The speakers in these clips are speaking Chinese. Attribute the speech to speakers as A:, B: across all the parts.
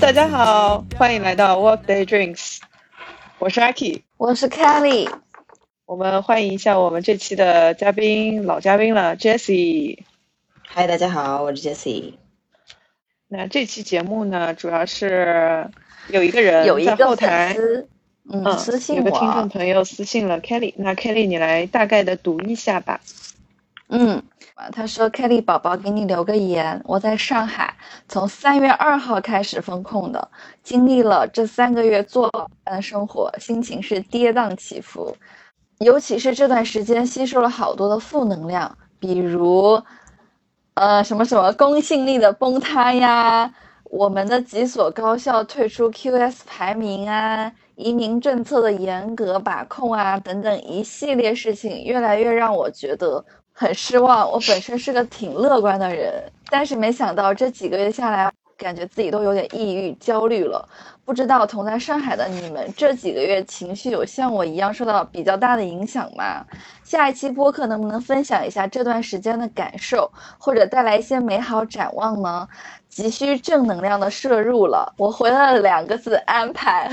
A: 大家好，欢迎来到 Workday Drinks，我是 Aki，
B: 我是 Kelly，
A: 我们欢迎一下我们这期的嘉宾，老嘉宾了，Jessie。
C: 嗨，大家好，我是 Jessie。
A: 那这期节目呢，主要是有一个人在后台，
B: 丝，嗯，私信
A: 有个听众，朋友私信了 Kelly，那 Kelly 你来大概的读一下吧。
B: 嗯，他说 Kelly 宝宝给你留个言，我在上海，从三月二号开始封控的，经历了这三个月坐牢般的生活，心情是跌宕起伏，尤其是这段时间吸收了好多的负能量，比如，呃，什么什么公信力的崩塌呀，我们的几所高校退出 QS 排名啊，移民政策的严格把控啊，等等一系列事情，越来越让我觉得很失望。我本身是个挺乐观的人，但是没想到这几个月下来，感觉自己都有点抑郁、焦虑了。不知道同在上海的你们这几个月情绪有像我一样受到比较大的影响吗？下一期播客能不能分享一下这段时间的感受，或者带来一些美好展望呢？急需正能量的摄入了，我回了两个字：安排。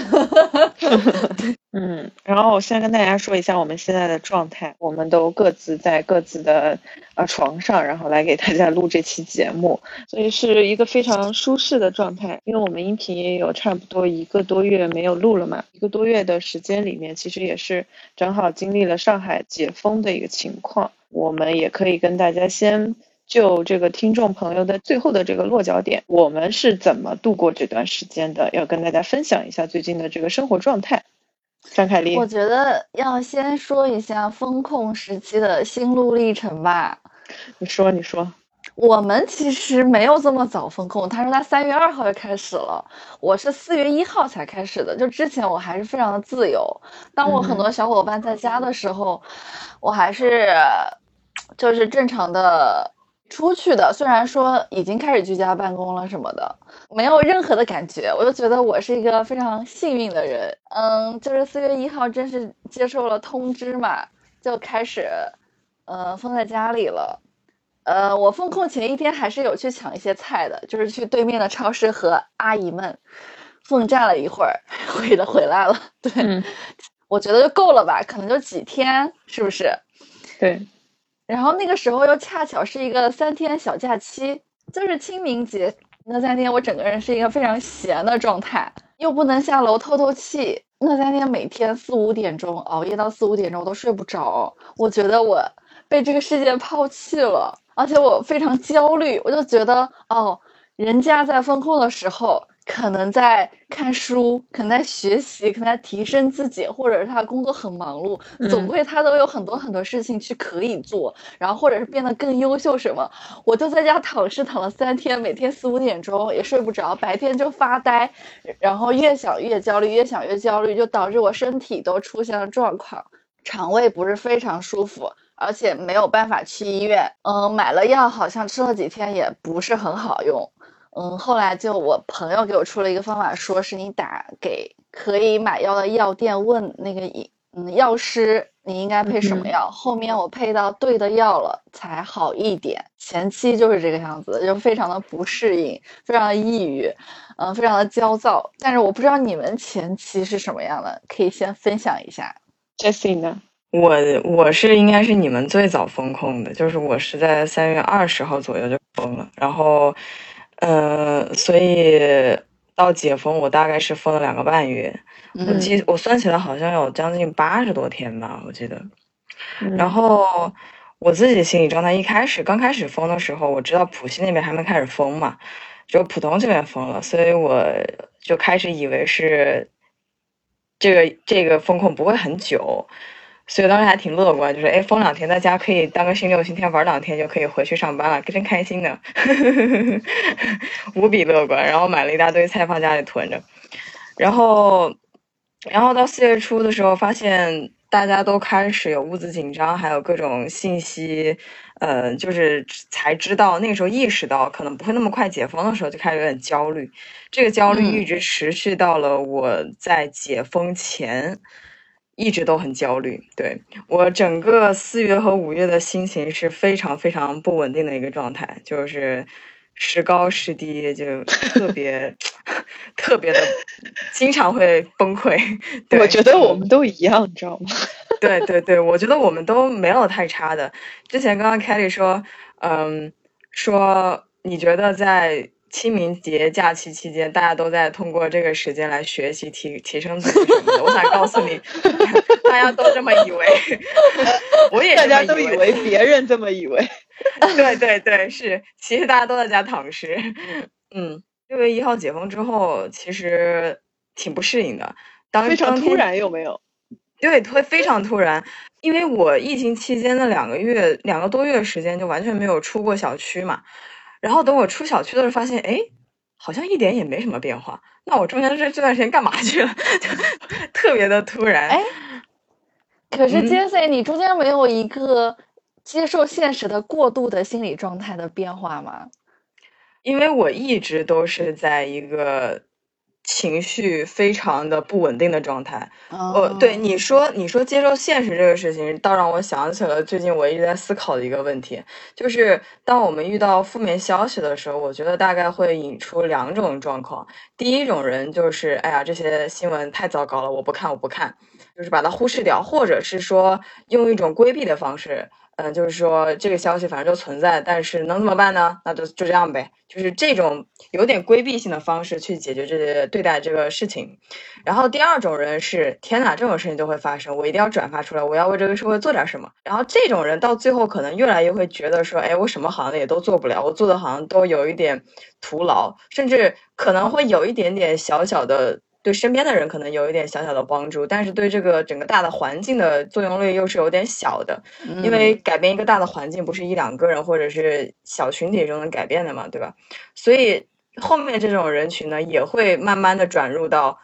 A: 嗯，然后我先跟大家说一下我们现在的状态，我们都各自在各自的呃床上，然后来给大家录这期节目，所以是一个非常舒适的状态。因为我们音频也有差不多一个多月没有录了嘛，一个多月的时间里面，其实也是正好经历了上海解封的一个情况，我们也可以跟大家先。就这个听众朋友的最后的这个落脚点，我们是怎么度过这段时间的？要跟大家分享一下最近的这个生活状态。张凯丽，
B: 我觉得要先说一下风控时期的心路历程吧。
A: 你说，你说，
B: 我们其实没有这么早封控，他说他三月二号就开始了，我是四月一号才开始的。就之前我还是非常的自由，当我很多小伙伴在家的时候，我还是就是正常的出去的。虽然说已经开始居家办公了什么的，没有任何的感觉，我就觉得我是一个非常幸运的人。嗯，就是四月一号正式接受了通知嘛，就开始呃封在家里了。呃，我封控前一天还是有去抢一些菜的，就是去对面的超市和阿姨们奋战了一会儿，回的回来了。对，
A: 嗯
B: 我觉得就够了吧，可能就几天，是不是？
A: 对，
B: 然后那个时候又恰巧是一个三天小假期，就是清明节那三天，我整个人是一个非常闲的状态，又不能下楼透透气。那三天每天四五点钟熬夜到四五点钟，我都睡不着。我觉得我被这个世界抛弃了，而且我非常焦虑。我就觉得哦，人家在风控的时候，可能在看书，可能在学习，可能在提升自己，或者是他工作很忙碌，总
A: 嗯
B: 归他都有很多很多事情去可以做，然后或者是变得更优秀什么。我就在家躺尸躺了三天，每天四五点钟也睡不着，白天就发呆，然后越想越焦虑，越想越焦虑，就导致我身体都出现了状况，肠胃不是非常舒服。而且没有办法去医院，嗯，买了药，好像吃了几天也不是很好用，嗯，后来就我朋友给我出了一个方法，说是你打给可以买药的药店问那个医嗯药师你应该配什么
A: 嗯
B: 药，后面我配到对的药了才好一点，前期就是这个样子，就非常的不适应，非常的抑郁，嗯，非常的焦躁。但是我不知道你们前期是什么样的，可以先分享一下。
A: Jessie 呢？
C: 我我是应该是你们最早封控的，就是我是在三月二十号左右就封了，然后，呃，所以到解封我大概是封了两个半月，我
B: 嗯。
C: 记我算起来好像有将近八十多天吧，我记得。
A: 嗯。
C: 然后我自己心理状态一开始刚开始封的时候，我知道浦西那边还没开始封嘛，只有浦东这边封了，所以我就开始以为是这个这个封控不会很久，所以当时还挺乐观，就是哎封两天在家可以当个星期六星期天玩两天就可以回去上班了，真开心呢，无比乐观。然后买了一大堆菜放家里囤着，然后然后到四月初的时候，发现大家都开始有物资紧张，还有各种信息，呃，就是才知道那个时候意识到可能不会那么快解封的时候，就开始有点焦虑。这个焦虑
B: 嗯
C: 一直持续到了我在解封前，一直都很焦虑。对我整个四月和五月的心情是非常非常不稳定的一个状态，就是时高时低，就特别 特别的，经常会崩溃。
A: 对我觉得我们都一样，你知道吗？
C: 对对对，我觉得我们都没有太差的。之前刚刚 Kelly 说，嗯，说你觉得在。清明节假期期间，大家都在通过这个时间来学习、提提升自己什么的。我想告诉你，大家都这么以为，我也
A: 大家都
C: 以
A: 为，别人这么以为。
C: 对对对，是，其实大家都在家躺尸。嗯，六月一号解封之后，其实挺不适应的。当
A: 非常突然，有没有？
C: 对，会非常突然，因为我疫情期间的两个月、两个多月时间，就完全没有出过小区嘛。然后等我出小区的时候，发现哎，好像一点也没什么变化。那我中间这这段时间干嘛去了？就 特别的突然。
B: 哎，可是杰森，你中间没有一个接受现实的过度的心理状态的变化吗？
C: 因为我一直都是在一个。情绪非常的不稳定的状态。哦，对你说，你说接受现实这个事情，倒让我想起了最近我一直在思考的一个问题，就是当我们遇到负面消息的时候，我觉得大概会引出两种状况。第一种人就是，哎呀，这些新闻太糟糕了，我不看，我不看，就是把它忽视掉，或者是说用一种规避的方式。嗯，就是说这个消息反正就存在，但是能怎么办呢？那就就这样呗，就是这种有点规避性的方式去解决这些对待这个事情。然后第二种人是，天哪，这种事情就会发生，我一定要转发出来，我要为这个社会做点什么。然后这种人到最后可能越来越会觉得说，哎，我什么好像也都做不了，我做的好像都有一点徒劳，甚至可能会有一点点小小的。对身边的人可能有一点小小的帮助，但是对这个整个大的环境的作用力又是有点小的，因为改变一个大的环境不是一两个人或者是小群体就能改变的嘛，对吧？所以后面这种人群呢，也会慢慢的转入到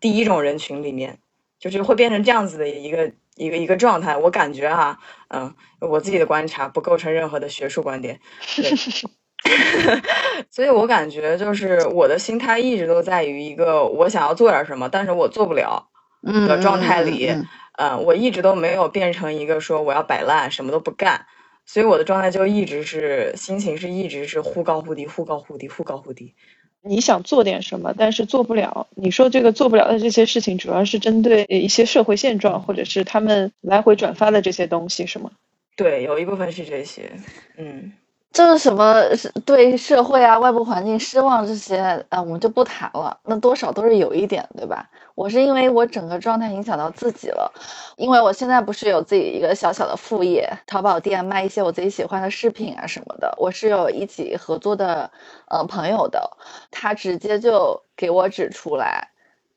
C: 第一种人群里面，就是会变成这样子的一个一个一个状态。我感觉哈，嗯，我自己的观察不构成任何的学术观点。所以我感觉就是我的心态一直都在于一个我想要做点什么，但是我做不了的状态里。嗯，我一直都没有变成一个说我要摆烂什么都不干，所以我的状态就一直是心情是一直是忽高忽低，忽高忽低，忽高忽低。
A: 你想做点什么，但是做不了。你说这个做不了的这些事情，主要是针对一些社会现状，或者是他们来回转发的这些东西，是吗？
C: 对，有一部分是这些。嗯。
B: 就是什么是对社会啊、外部环境失望这些，呃，我们就不谈了。那多少都是有一点，对吧？我是因为我整个状态影响到自己了，因为我现在不是有自己一个小小的副业，淘宝店卖一些我自己喜欢的饰品啊什么的。我是有一起合作的，呃，朋友的，他直接就给我指出来。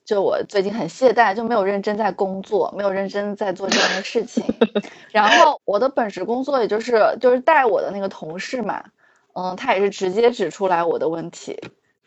B: 就我最近很懈怠，就没有认真在工作，没有认真在做这样的事情。然后我的本职工作也就是就是带我的那个同事嘛，嗯，他也是直接指出来我的问题。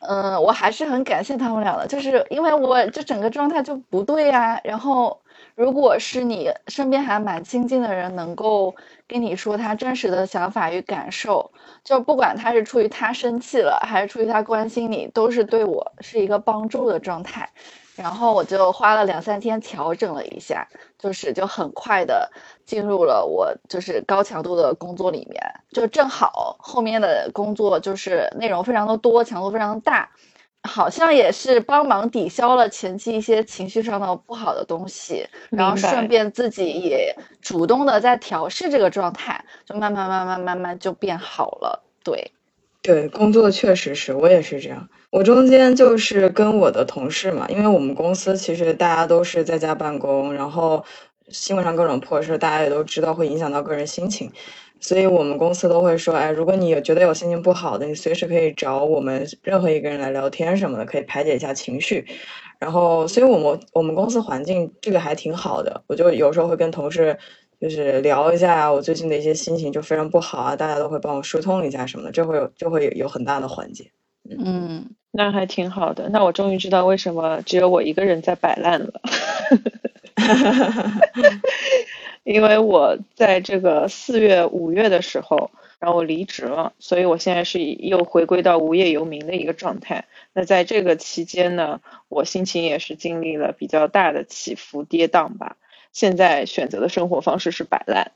B: 嗯，我还是很感谢他们俩的，就是因为我就整个状态就不对呀。然后如果是你身边还蛮亲近的人，能够跟你说他真实的想法与感受，就不管他是出于他生气了，还是出于他关心你，都是对我是一个帮助的状态。然后我就花了两三天调整了一下，就是就很快的进入了我就是高强度的工作里面，就正好后面的工作就是内容非常的多，强度非常大，好像也是帮忙抵消了前期一些情绪上的不好的东西，然后顺便自己也主动的在调试这个状态，就慢慢慢慢慢慢就变好了，对。
C: 对，工作确实是我也是这样。我中间就是跟我的同事嘛，因为我们公司其实大家都是在家办公，然后新闻上各种破事，大家也都知道会影响到个人心情，所以我们公司都会说，哎，如果你有觉得有心情不好的，你随时可以找我们任何一个人来聊天什么的，可以排解一下情绪。然后，所以我们我们公司环境这个还挺好的，我就有时候会跟同事。就是聊一下我最近的一些心情，就非常不好啊，大家都会帮我疏通一下什么的，这会有就会有很大的缓解。
B: 嗯，
A: 那还挺好的。那我终于知道为什么只有我一个人在摆烂了，因为我在这个四月、五月的时候，然后我离职了，所以我现在是又回归到无业游民的一个状态。那在这个期间呢，我心情也是经历了比较大的起伏跌宕吧。现在选择的生活方式是摆烂，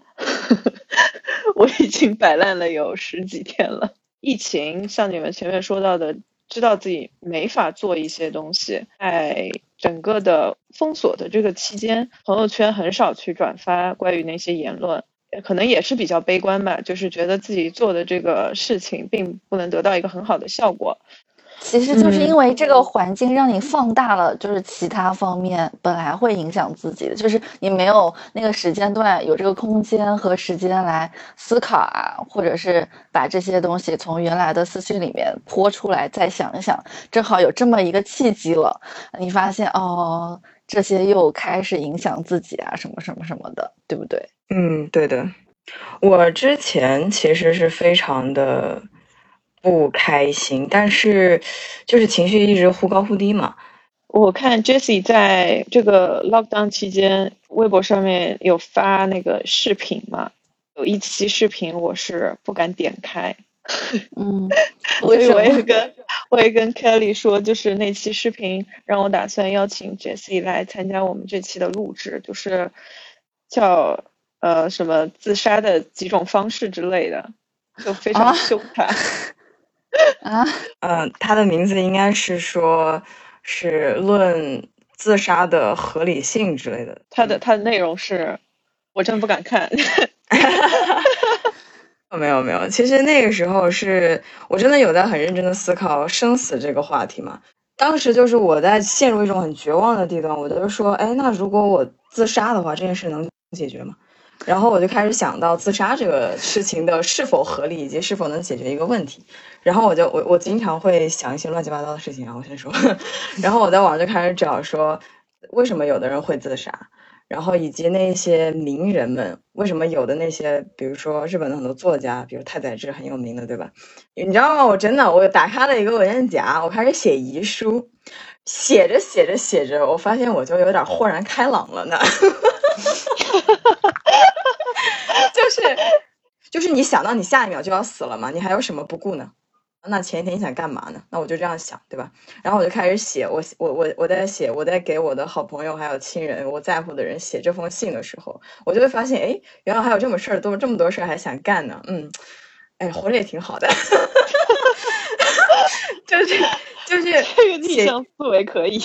A: 我已经摆烂了有十几天了。疫情像你们前面说到的，知道自己没法做一些东西，在整个的封锁的这个期间，朋友圈很少去转发关于那些言论，可能也是比较悲观吧，就是觉得自己做的这个事情并不能得到一个很好的效果。
B: 其实就是因为这个环境让你放大了，就是其他方面本来会影响自己的，就是你没有那个时间段有这个空间和时间来思考啊，或者是把这些东西从原来的思绪里面泼出来，再想一想，正好有这么一个契机了，你发现哦，这些又开始影响自己啊，什么什么什么的，对不对？
C: 嗯，对的。我之前其实是非常的。不开心，但是就是情绪一直忽高忽低嘛。
A: 我看 Jessie 在这个 lockdown 期间，微博上面有发那个视频嘛，有一期视频我是不敢点开。
B: 嗯，
A: 所以我也跟我也跟 Kelly 说，就是那期视频让我打算邀请 Jessie 来参加我们这期的录制，就是叫呃什么自杀的几种方式之类的，就非常凶残。
B: 啊，
C: 嗯，他的名字应该是说，是论自杀的合理性之类的。
A: 他的他的内容是，我真不敢看。
C: 没有没有，其实那个时候是我真的有在很认真的思考生死这个话题嘛。当时就是我在陷入一种很绝望的地段，我就说，哎，那如果我自杀的话，这件事能解决吗？然后我就开始想到自杀这个事情的是否合理，以及是否能解决一个问题。然后我就我我经常会想一些乱七八糟的事情啊，我先说。然后我在网上就开始找说，为什么有的人会自杀，然后以及那些名人们为什么有的那些，比如说日本的很多作家，比如太宰治很有名的，对吧？你知道吗？我真的我打开了一个文件夹，我开始写遗书，写着写着写着，我发现我就有点豁然开朗了呢。就是就是你想到你下一秒就要死了嘛，你还有什么不顾呢？那前一天你想干嘛呢？那我就这样想，对吧？然后我就开始写，我我我我在写，我在给我的好朋友还有亲人我在乎的人写这封信的时候，我就会发现，哎，原来还有这么事儿，都这么多事儿还想干呢。嗯，哎，活着也挺好的。就是就是
A: 这个逆向思维可以。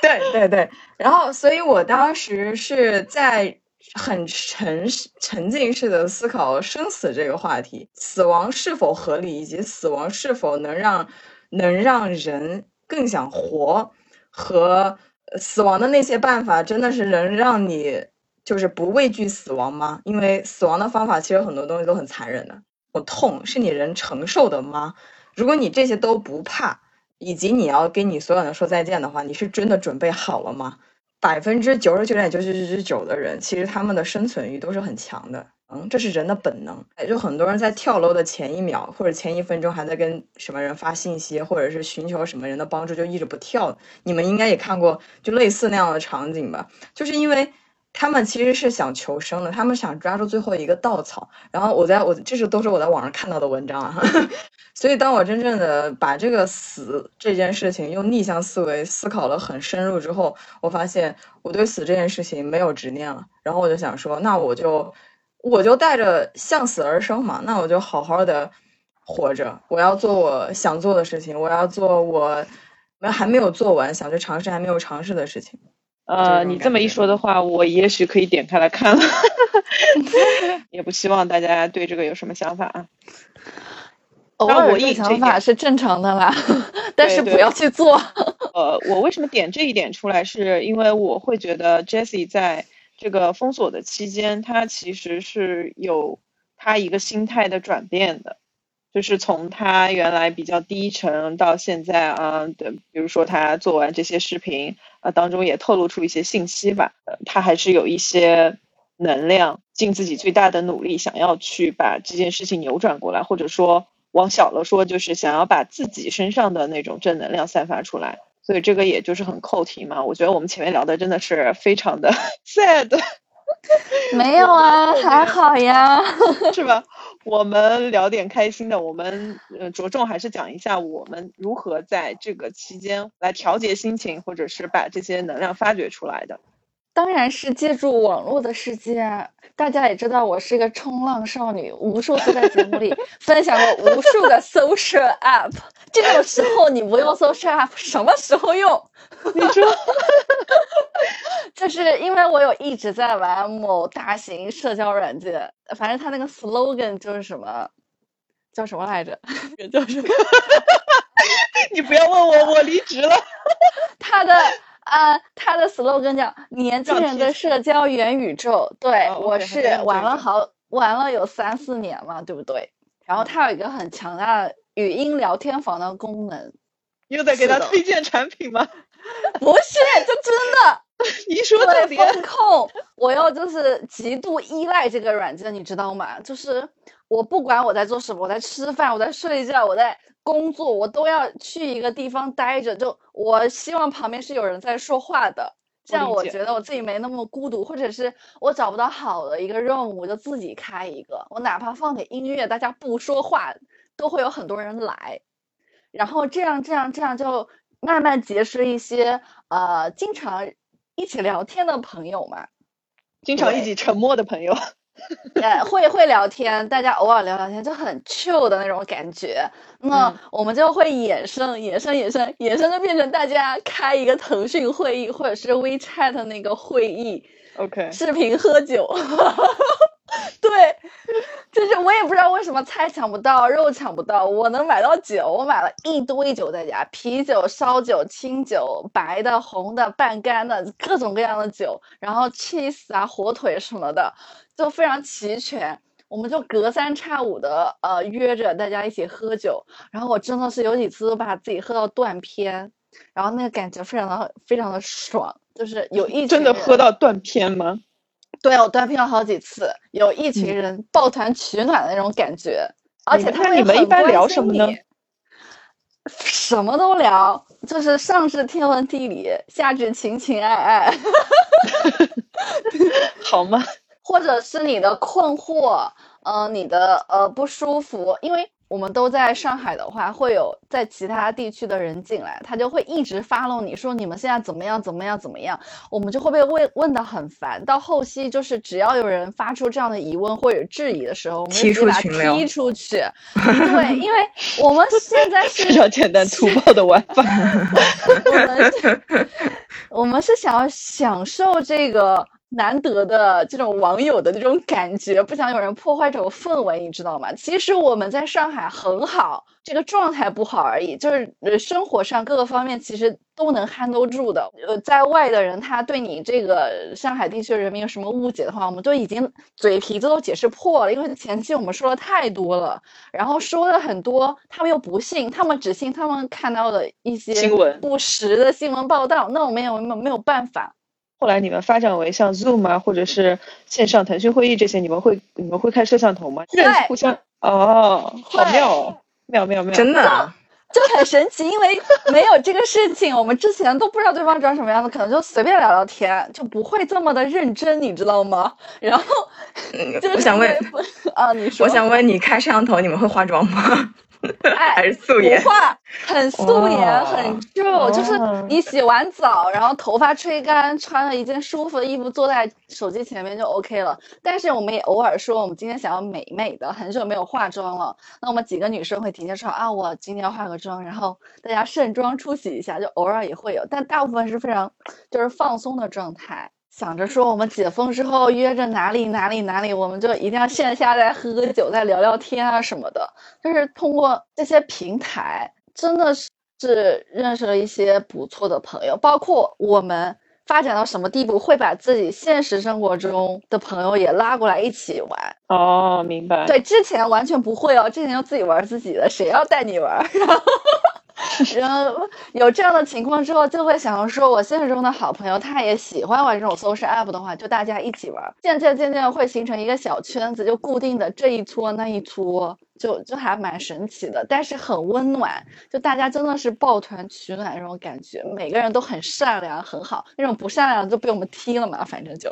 C: 对对对，然后所以我当时是在。很沉 沉浸式的思考生死这个话题，死亡是否合理，以及死亡是否能让能让人更想活，和死亡的那些办法，真的是能让你就是不畏惧死亡吗？因为死亡的方法其实很多东西都很残忍的，我痛是你人承受的吗？如果你这些都不怕，以及你要跟你所有人说再见的话，你是真的准备好了吗？百分之九十九点九九九九九的人，其实他们的生存欲都是很强的。嗯，这是人的本能。哎，就很多人在跳楼的前一秒或者前一分钟还在跟什么人发信息，或者是寻求什么人的帮助，就一直不跳。你们应该也看过就类似那样的场景吧？就是因为他们其实是想求生的，他们想抓住最后一个稻草。然后我在我这是都是我在网上看到的文章啊。所以，当我真正的把这个死这件事情用逆向思维思考了很深入之后，我发现我对死这件事情没有执念了。然后我就想说，那我就我就带着向死而生嘛，那我就好好的活着。我要做我想做的事情，我要做我没还没有做完想去尝试还没有尝试的事情。
A: 呃，你这么一说的话，我也许可以点开来看了。也不希望大家对这个有什么想法啊。
B: 偶尔有想法是正常的啦，但是不要去做。
A: 呃，我为什么点这一点出来，是因为我会觉得 Jessie 在这个封锁的期间，他其实是有他一个心态的转变的，就是从他原来比较低沉到现在啊，对，比如说他做完这些视频啊，当中也透露出一些信息吧，呃，他还是有一些能量，尽自己最大的努力，想要去把这件事情扭转过来，或者说。往小了说，就是想要把自己身上的那种正能量散发出来，所以这个也就是很扣题嘛。我觉得我们前面聊的真的是非常的 sad，
B: 没有啊，还好呀，
A: 是吧？我们聊点开心的，我们呃着重还是讲一下我们如何在这个期间来调节心情，或者是把这些能量发掘出来的。
B: 当然是借助网络的世界。大家也知道，我是一个冲浪少女，无数次在节目里分享过无数个 social app。这种时候你不用 social app，什么时候用？
A: 你说，
B: 就是因为我有一直在玩某大型社交软件，反正它那个 slogan 就是什么，叫什么来着？叫什么？
A: 你不要问我，我离职了。
B: 它的。啊，他的 slogan 叫“年轻人的社交元宇宙”。对，我是玩了好玩了有三四年嘛，对不对？然后它有一个很强大的语音聊天房的功能。
A: 又在给他推荐产品吗？
B: 不是，就真的。
A: 你说
B: 的风控，我要就是极度依赖这个软件，你知道吗？就是我不管我在做什么，我在吃饭，我在睡觉，我在。工作我都要去一个地方待着，就我希望旁边是有人在说话的，这样我觉得我自己没那么孤独，或者是我找不到好的一个任务，我就自己开一个，我哪怕放点音乐，大家不说话，都会有很多人来，然后这样这样这样就慢慢结识一些呃经常一起聊天的朋友嘛，
A: 经常一起沉默的朋友。
B: 呃，会会聊天，大家偶尔聊聊天就很 chill 的那种感觉。那我们就会衍生、衍生、衍生、衍生，就变成大家开一个腾讯会议，或者是 WeChat 那个会议
A: ，OK，
B: 视频喝酒。对，就是我也不知道为什么菜抢不到，肉抢不到，我能买到酒，我买了一堆酒在家，啤酒、烧酒、清酒、白的、红的、半干的，各种各样的酒，然后 cheese 啊、火腿什么的。就非常齐全，我们就隔三差五的呃约着大家一起喝酒，然后我真的是有几次都把自己喝到断片，然后那个感觉非常的非常的爽，就是有一
A: 真的喝到断片吗？
B: 对，我断片了好几次，有一群人抱团取暖的那种感觉，而且他们
A: 你们一般聊什么呢？
B: 什么都聊，就是上至天文地理，下至情情爱爱
A: 好吗？
B: 或者是你的困惑，嗯，你的呃不舒服，因为我们都在上海的话，会有在其他地区的人进来，他就会一直发弄你说你们现在怎么样怎么样怎么样，我们就会被问问的很烦。到后期就是只要有人发出这样的疑问或者质疑的时候，我们就把他踢出去。对，因为我们现在是
A: 非常简单粗暴的玩法。
B: 我们是，我们是想要享受这个。难得的这种网友的那种感觉，不想有人破坏这种氛围，你知道吗？其实我们在上海很好，这个状态不好而已，就是呃生活上各个方面其实都能 handle 住的。呃，在外的人他对你这个上海地区人民有什么误解的话，我们都已经嘴皮子都解释破了，因为前期我们说的太多了，然后说的很多，他们又不信，他们只信他们看到的一些
A: 新闻
B: 不实的新闻报道，那我们也没有没有办法。
A: 后来你们发展为像 Zoom 啊，或者是线上腾讯会议这些，你们会你们会开摄像头吗？
B: 对，
A: 互相哦，好妙哦，妙妙妙，
C: 真的
B: 就很神奇，因为没有这个事情，我们之前都不知道对方长什么样子，可能就随便聊聊天，就不会这么的认真，你知道吗？然后，
C: 我想问
B: 啊，你说，
C: 我想问你开摄像头，你们会化妆吗？还是素
B: 颜，不化，很素颜，很就就是你洗完澡，然后头发吹干，穿了一件舒服的衣服，坐在手机前面就 OK 了。但是我们也偶尔说，我们今天想要美美的，很久没有化妆了。那我们几个女生会提前说啊，我今天要化个妆，然后大家盛装出席一下，就偶尔也会有，但大部分是非常就是放松的状态。想着说我们解封之后约着哪里哪里哪里，我们就一定要线下再喝个酒、再聊聊天啊什么的。就是通过这些平台，真的是是认识了一些不错的朋友。包括我们发展到什么地步，会把自己现实生活中的朋友也拉过来一起玩。
A: 哦，明白。
B: 对，之前完全不会哦，之前就自己玩自己的，谁要带你玩？然后。然后有这样的情况之后，就会想要说，我现实中的好朋友他也喜欢玩这种 social app 的话，就大家一起玩，渐渐渐渐会形成一个小圈子，就固定的这一撮那一撮，就就还蛮神奇的，但是很温暖，就大家真的是抱团取暖那种感觉，每个人都很善良很好，那种不善良就被我们踢了嘛，反正就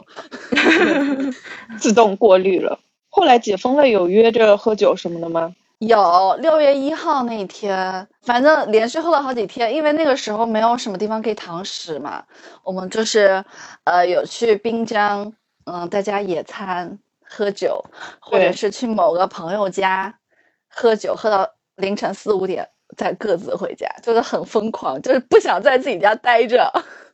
A: 自动过滤了。后来解封了，有约着喝酒什么的吗？
B: 有六月一号那一天，反正连续喝了好几天，因为那个时候没有什么地方可以堂食嘛，我们就是呃有去滨江，嗯，在家野餐喝酒，或者是去某个朋友家喝酒，喝到凌晨四五点再各自回家，就是很疯狂，就是不想在自己家待着。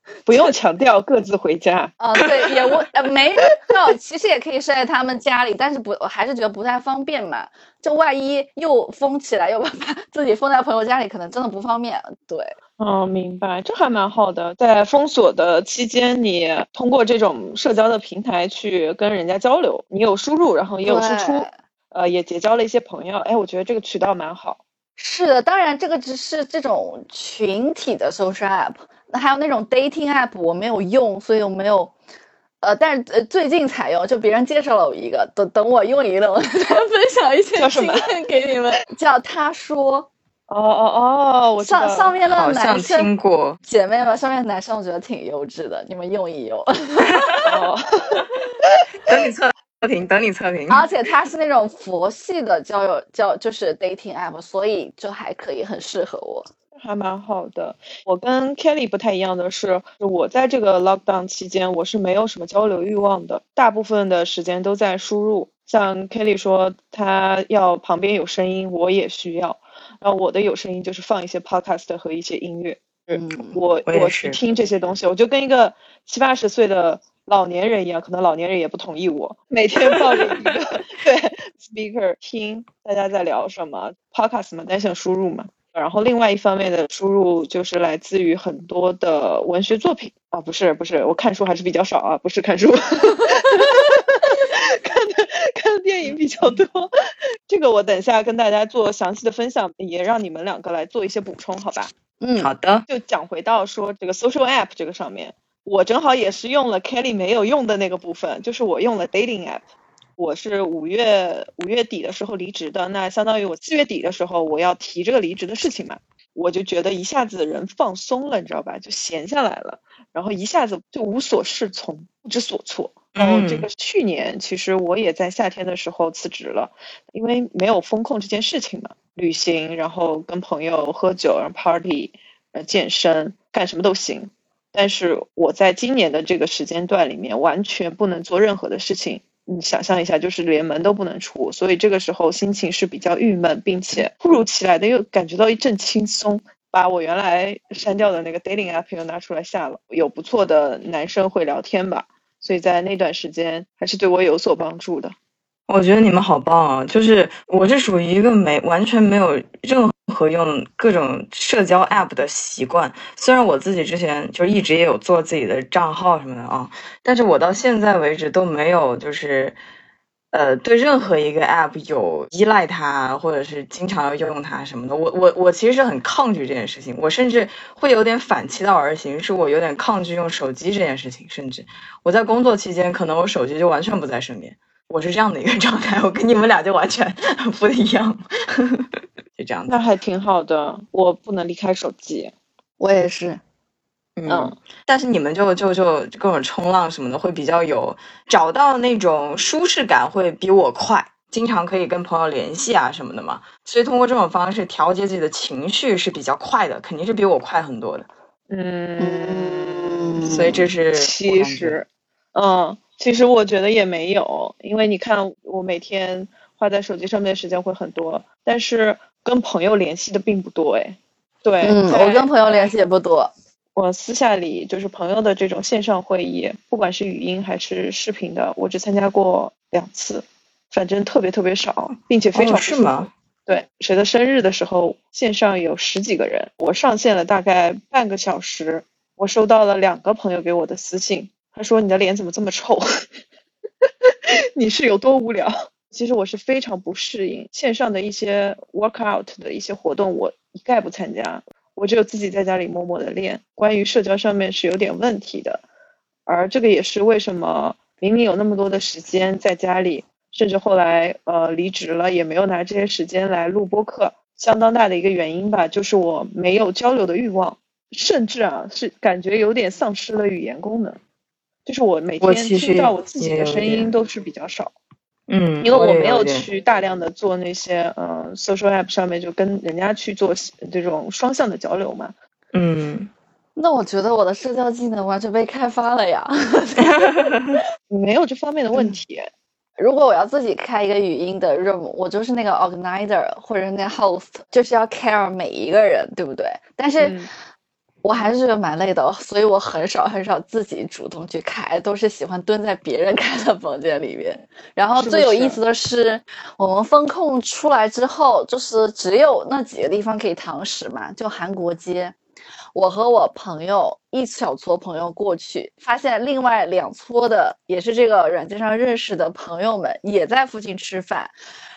A: 不用强调各自回家。
B: 啊、对，也我呃没有，其实也可以睡在他们家里，但是不，我还是觉得不太方便嘛。就万一又封起来，又把把自己封在朋友家里，可能真的不方便。对，
A: 哦，明白，这还蛮好的。在封锁的期间，你通过这种社交的平台去跟人家交流，你有输入，然后也有输出，呃，也结交了一些朋友。哎，我觉得这个渠道蛮好。
B: 是的，当然这个只是这种群体的 social app，那还有那种 dating app 我没有用，所以我没有。呃，但是呃，最近才用，就别人介绍了我一个，等等我用一用，再分享一些经
A: 叫什么
B: 验给你们。叫他说，
A: 哦哦哦，我
B: 上上面的男生
C: 听过。
B: 姐妹们，上面的男生我觉得挺优质的，你们用一用。
A: 哦，
C: 等你测测评，等你测评。
B: 而且它是那种佛系的交友交，就是 dating app，所以就还可以，很适合我。
A: 还蛮好的。我跟 Kelly 不太一样的是，我在这个 lockdown 期间，我是没有什么交流欲望的，大部分的时间都在输入。像 Kelly 说，他要旁边有声音，我也需要。然后我的有声音就是放一些 podcast 和一些音乐。
B: 嗯，
A: 我
C: 我
A: 去听这些东西，我就跟一个七八十岁的老年人一样，可能老年人也不同意我，每天抱着一个 对 speaker 听大家在聊什么 podcast 嘛，单向输入嘛。然后另外一方面的输入就是来自于很多的文学作品啊，不是不是，我看书还是比较少啊，不是看书，看的看的电影比较多。这个我等一下跟大家做详细的分享，也让你们两个来做一些补充，好吧？
B: 嗯，
C: 好的，
A: 就讲回到说这个 social app 这个上面，我正好也是用了 Kelly 没有用的那个部分，就是我用了 dating app。我是五月五月底的时候离职的，那相当于我四月底的时候我要提这个离职的事情嘛，我就觉得一下子人放松了，你知道吧？就闲下来了，然后一下子就无所适从，不知所措。然后这个去年其实我也在夏天的时候辞职了，因为没有风控这件事情嘛，旅行，然后跟朋友喝酒，然后 party，呃，健身，干什么都行。但是我在今年的这个时间段里面，完全不能做任何的事情。你想象一下，就是连门都不能出，所以这个时候心情是比较郁闷，并且突如其来的又感觉到一阵轻松，把我原来删掉的那个 dating app 又拿出来下了，有不错的男生会聊天吧，所以在那段时间还是对我有所帮助的。
C: 我觉得你们好棒啊！就是我是属于一个没完全没有任何和用各种社交 app 的习惯。虽然我自己之前就一直也有做自己的账号什么的啊，但是我到现在为止都没有就是呃对任何一个 app 有依赖它，或者是经常要用它什么的。我我我其实是很抗拒这件事情，我甚至会有点反其道而行，是我有点抗拒用手机这件事情。甚至我在工作期间，可能我手机就完全不在身边。我是这样的一个 状态，我跟你们俩就完全 不一样，就这样子。
A: 那还挺好的，我不能离开手机。
B: 我也是。
A: 嗯，
C: 但是你们就就就各种冲浪什么的，会比较有找到那种舒适感，会比我快。经常可以跟朋友联系啊什么的嘛，所以通过这种方式调节自己的情绪是比较快的，肯定是比我快很多的。
A: 嗯，
C: 所以这是
A: 其实，嗯，其实我觉得也没有，因为你看我每天花在手机上面的时间会很多，但是跟朋友联系的并不多哎。对，
B: 嗯，我跟朋友联系也不多。
A: 我私下里就是朋友的这种线上会议，不管是语音还是视频的，我只参加过两次，反正特别特别少，并且非常、
C: 哦、是吗？
A: 对，谁的生日的时候，线上有十几个人，我上线了大概半个小时，我收到了两个朋友给我的私信，他说你的脸怎么这么臭？你是有多无聊？其实我是非常不适应线上的一些 workout 的一些活动，我一概不参加。我只有自己在家里默默的练，关于社交上面是有点问题的，而这个也是为什么明明有那么多的时间在家里，甚至后来呃离职了也没有拿这些时间来录播课，相当大的一个原因吧，就是我没有交流的欲望，甚至啊是感觉有点丧失了语言功能，就是我每天听到我自己的声音都是比较少。
C: 嗯，
A: 因为我没有去大量的做那些呃 social app 上面就跟人家去做这种双向的交流嘛。
C: 嗯，
B: 那我觉得我的社交技能完全被开发了呀。
A: 没有这方面的问题。
B: 如果我要自己开一个语音的 room，我就是那个 organizer 或者那个 host，就是要 care 每一个人，对不对？但是
A: 嗯
B: 我还是蛮累的，所以我很少很少自己主动去开，都是喜欢蹲在别人开的房间里面。然后最有意思的是，我们风控出来之后，就是只有那几个地方可以堂食嘛，就韩国街。我和我朋友一小撮朋友过去，发现另外两撮的也是这个软件上认识的朋友们也在附近吃饭，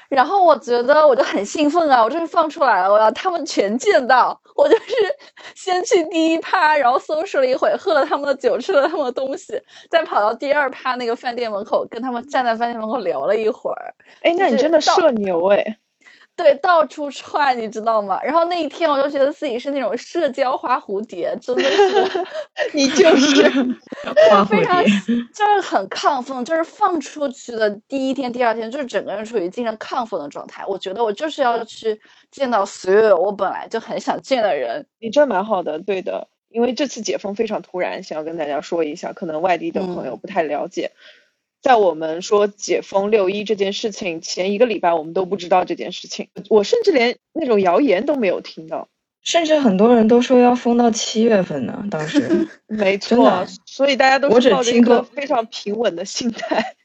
B: 然后我觉得我就很兴奋啊，我这是放出来了，我要他们全见到。我就是 先去第一趴，然后收拾了一会，喝了他们的酒，吃了他们的东西，再跑到第二趴那个饭店门口，跟他们站在饭店门口聊了一会儿。
A: 哎，那你真的社牛哎！
B: 对，到处窜，你知道吗？然后那一天我就觉得自己是那种社交花蝴蝶，真的是
A: 你就是
C: 花
B: 非常，就是很亢奋，就是放出去的第一天、第二天，就是整个人处于精神亢奋的状态。我觉得我就是要去见到所有我本来就很想见的人。
A: 你这蛮好的，对的。因为这次解封非常突然，想要跟大家说一下，可能外地的朋友不太了解。在我们说解封六一这件事情前一个礼拜，我们都不知道这件事情，我甚至连那种谣言都没有听到。
C: 甚至很多人都说要封到七月份呢。当时，
A: 没错，所以大家都抱着一个非常平稳的心态，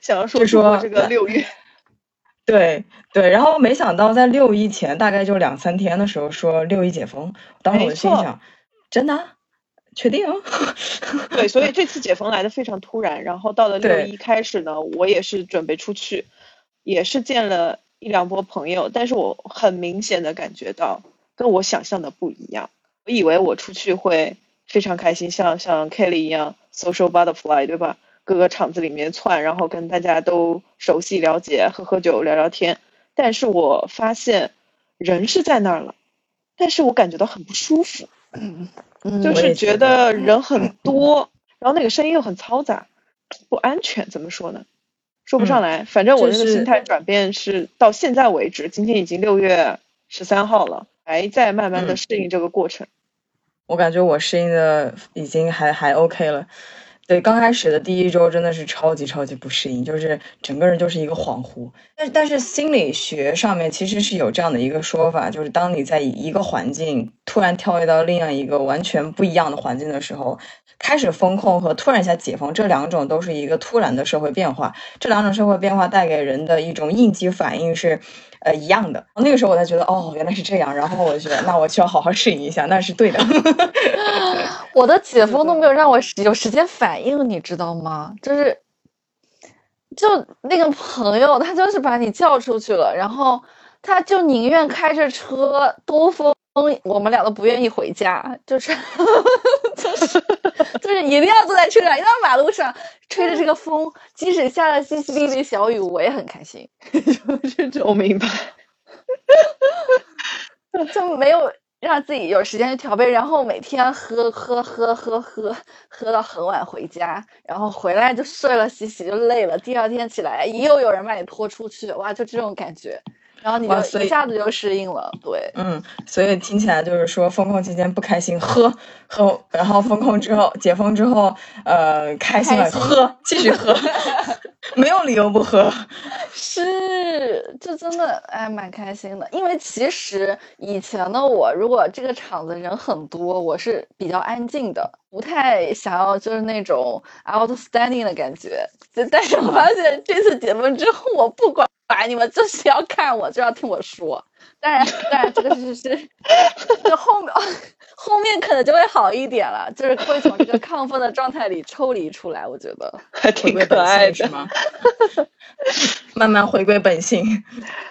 A: 想要说
C: 就说
A: 这个六月。
C: 对对，然后没想到在六一前大概就两三天的时候说六一解封，当时我心想，真的啊？确定？
A: 对，所以这次解封来的非常突然，然后到了六
C: 对
A: 一开始呢，我也是准备出去，也是见了一两波朋友，但是我很明显的感觉到跟我想象的不一样。我以为我出去会非常开心，像像 Kelly 一样 social butterfly，对吧？各个场子里面窜，然后跟大家都熟悉了解，喝喝酒聊聊天。但是我发现人是在那儿了，但是我感觉到很不舒服。
B: 嗯，
A: 就是觉得人很多，然后那个声音又很嘈杂，不安全，怎么说呢？说不上来。反正我这个心态转变是到现在为止，今天已经六月十三号了，还在慢慢的
C: 嗯
A: 适应这个过程。
C: 我感觉我适应的已经还还 OK 了。对，刚开始的第一周真的是超级超级不适应，就是整个人就是一个恍惚。但但是心理学上面其实是有这样的一个说法，就是当你在一个环境突然跳跃到另外一个完全不一样的环境的时候，开始风控和突然一下解封这两种都是一个突然的社会变化，这两种社会变化带给人的一种应激反应是。呃，一样的。那个时候我才觉得，哦，原来是这样。然后我就觉得，那我需要好好适应一下，那是对的。
B: 我的解封都没有让我有时间反应，你知道吗？就是，就那个朋友，他就是把你叫出去了，然后他就宁愿开着车兜风，我们俩都不愿意回家，就是 就是就是一定要坐在车上，一定要马路上吹着这个风，即使下了淅淅沥沥小雨，我也很开心，就是这种
A: 我明白，
B: 就没有让自己有时间去调配，然后每天喝喝喝喝喝喝到很晚回家，然后回来就睡了洗洗就累了，第二天起来又有人把你拖出去，哇，就这种感觉，然后你就
C: 哇所以
B: 一下子就适应了，对。
C: 嗯，所以听起来就是说，封控期间不开心，喝喝，然后封控之后，解封之后，呃，开心喝，继续喝，没有理由不喝。
B: 是，就真的哎，蛮开心的。因为其实以前的我，如果这个场子人很多，我是比较安静的，不太想要就是那种 outstanding 的感觉。就但是我发现这次解封之后，我不管你们，就是要看我，就要听我说。当然，当然这个是是，就后面 后面可能就会好一点了，就是会从这个亢奋的状态里抽离出来。我觉得。
A: 还挺可爱的。
C: 是吗？慢慢回归本性。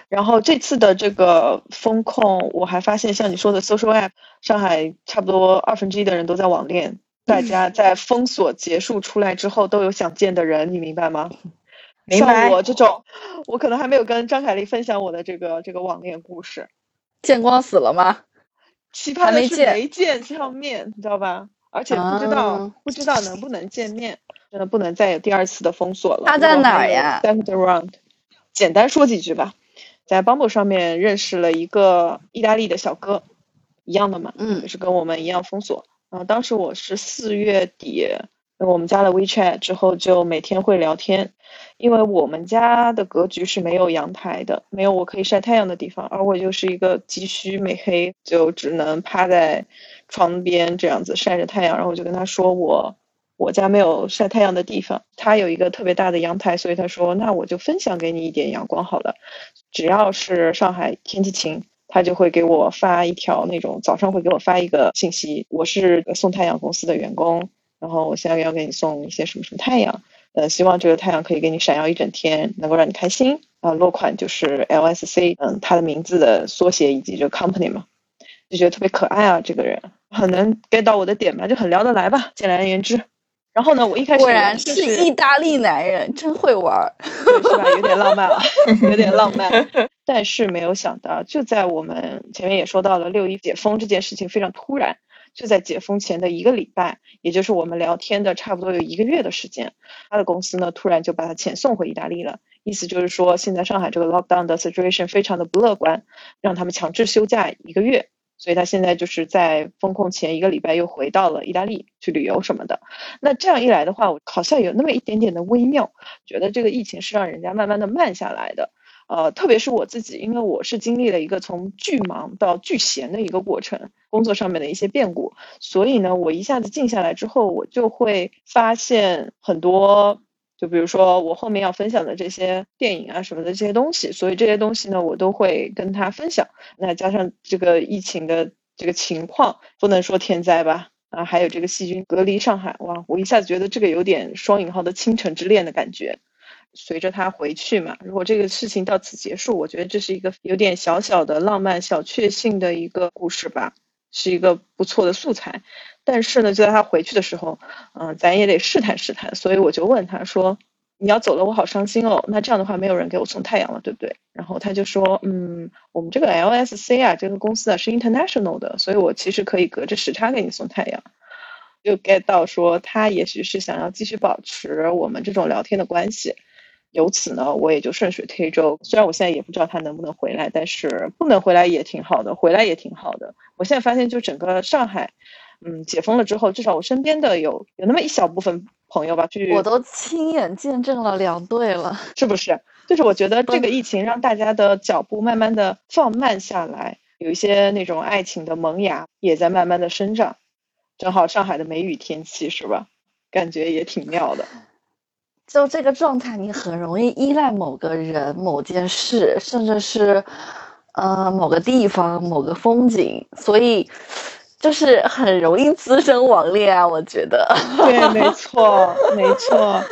A: 然后这次的这个风控，我还发现像你说的 social app，上海差不多二分之一的人都在网恋，大家在封锁结束出来之后都有想见的人，你明白吗？像我这种，我可能还没有跟张凯丽分享我的这个这个网恋故事。
B: 见光死了吗？
A: 奇葩的是
B: 没见
A: 没见上面，你知道吧？而且不知道、
B: 啊
A: 不知道能不能见面，真的不能再有第二次的封锁了。
B: 他在哪儿呀
A: Second round 简单说几句吧。在 Bumble 上面认识了一个意大利的小哥，一样的嘛，
B: 嗯
A: 也是跟我们一样封锁。然后当时我是四月底，我们加了 WeChat 之后就每天会聊天，因为我们家的格局是没有阳台的，没有我可以晒太阳的地方，而我就是一个急需美黑，就只能趴在窗边这样子晒着太阳。然后我就跟他说我我家没有晒太阳的地方，他有一个特别大的阳台，所以他说那我就分享给你一点阳光好了。只要是上海天气晴，他就会给我发一条那种早上会给我发一个信息，我是送太阳公司的员工，然后我现在要给你送一些什么什么太阳，呃，希望这个太阳可以给你闪耀一整天，能够让你开心啊、落款就是 LSC，嗯，他的名字的缩写以及这个 company 嘛，就觉得特别可爱啊，这个人很能 get 到我的点吧，就很聊得来吧，简而言之。然后呢，我一开始
B: 果然
A: 就是是
B: 意大利男人，真会玩儿。
A: 是吧？有点浪漫啊，有点浪漫。但是没有想到，就在我们前面也说到了六一解封这件事情非常突然，就在解封前的一个礼拜，也就是我们聊天的差不多有一个月的时间，他的公司呢突然就把他遣送回意大利了。意思就是说，现在上海这个 lockdown 的 situation 非常的不乐观，让他们强制休假一个月。所以他现在就是在封控前一个礼拜又回到了意大利去旅游什么的。那这样一来的话，我好像有那么一点点的微妙，觉得这个疫情是让人家慢慢的慢下来的。呃，特别是我自己，因为我是经历了一个从巨忙到巨闲的一个过程，工作上面的一些变故，所以呢，我一下子静下来之后，我就会发现很多，就比如说我后面要分享的这些电影啊什么的这些东西，所以这些东西呢，我都会跟他分享。那加上这个疫情的这个情况，不能说天灾吧，啊，还有这个细菌隔离上海，哇，我一下子觉得这个有点双引号的倾城之恋的感觉。随着他回去嘛，如果这个事情到此结束，我觉得这是一个有点小小的浪漫、小确幸的一个故事吧，是一个不错的素材。但是呢，就在他回去的时候，嗯、咱也得试探试探，所以我就问他说：“你要走了，我好伤心哦。那这样的话，没有人给我送太阳了，对不对？”然后他就说：“嗯，我们这个 LSC 啊，这个公司啊是 international 的，所以我其实可以隔着时差给你送太阳。”就 get 到说他也许是想要继续保持我们这种聊天的关系。由此呢，我也就顺水推舟。虽然我现在也不知道他能不能回来，但是不能回来也挺好的，回来也挺好的。我现在发现，就整个上海，嗯，解封了之后，至少我身边的有有那么一小部分朋友吧，去
B: 我都亲眼见证了两对了。
A: 是不是？就是我觉得这个疫情让大家的脚步慢慢的放慢下来，有一些那种爱情的萌芽也在慢慢的生长。正好上海的梅雨天气是吧？感觉也挺妙的。
B: 就这个状态，你很容易依赖某个人、某件事，甚至是呃某个地方、某个风景，所以就是很容易滋生网恋啊。我觉得，
A: 对，没 错，没错。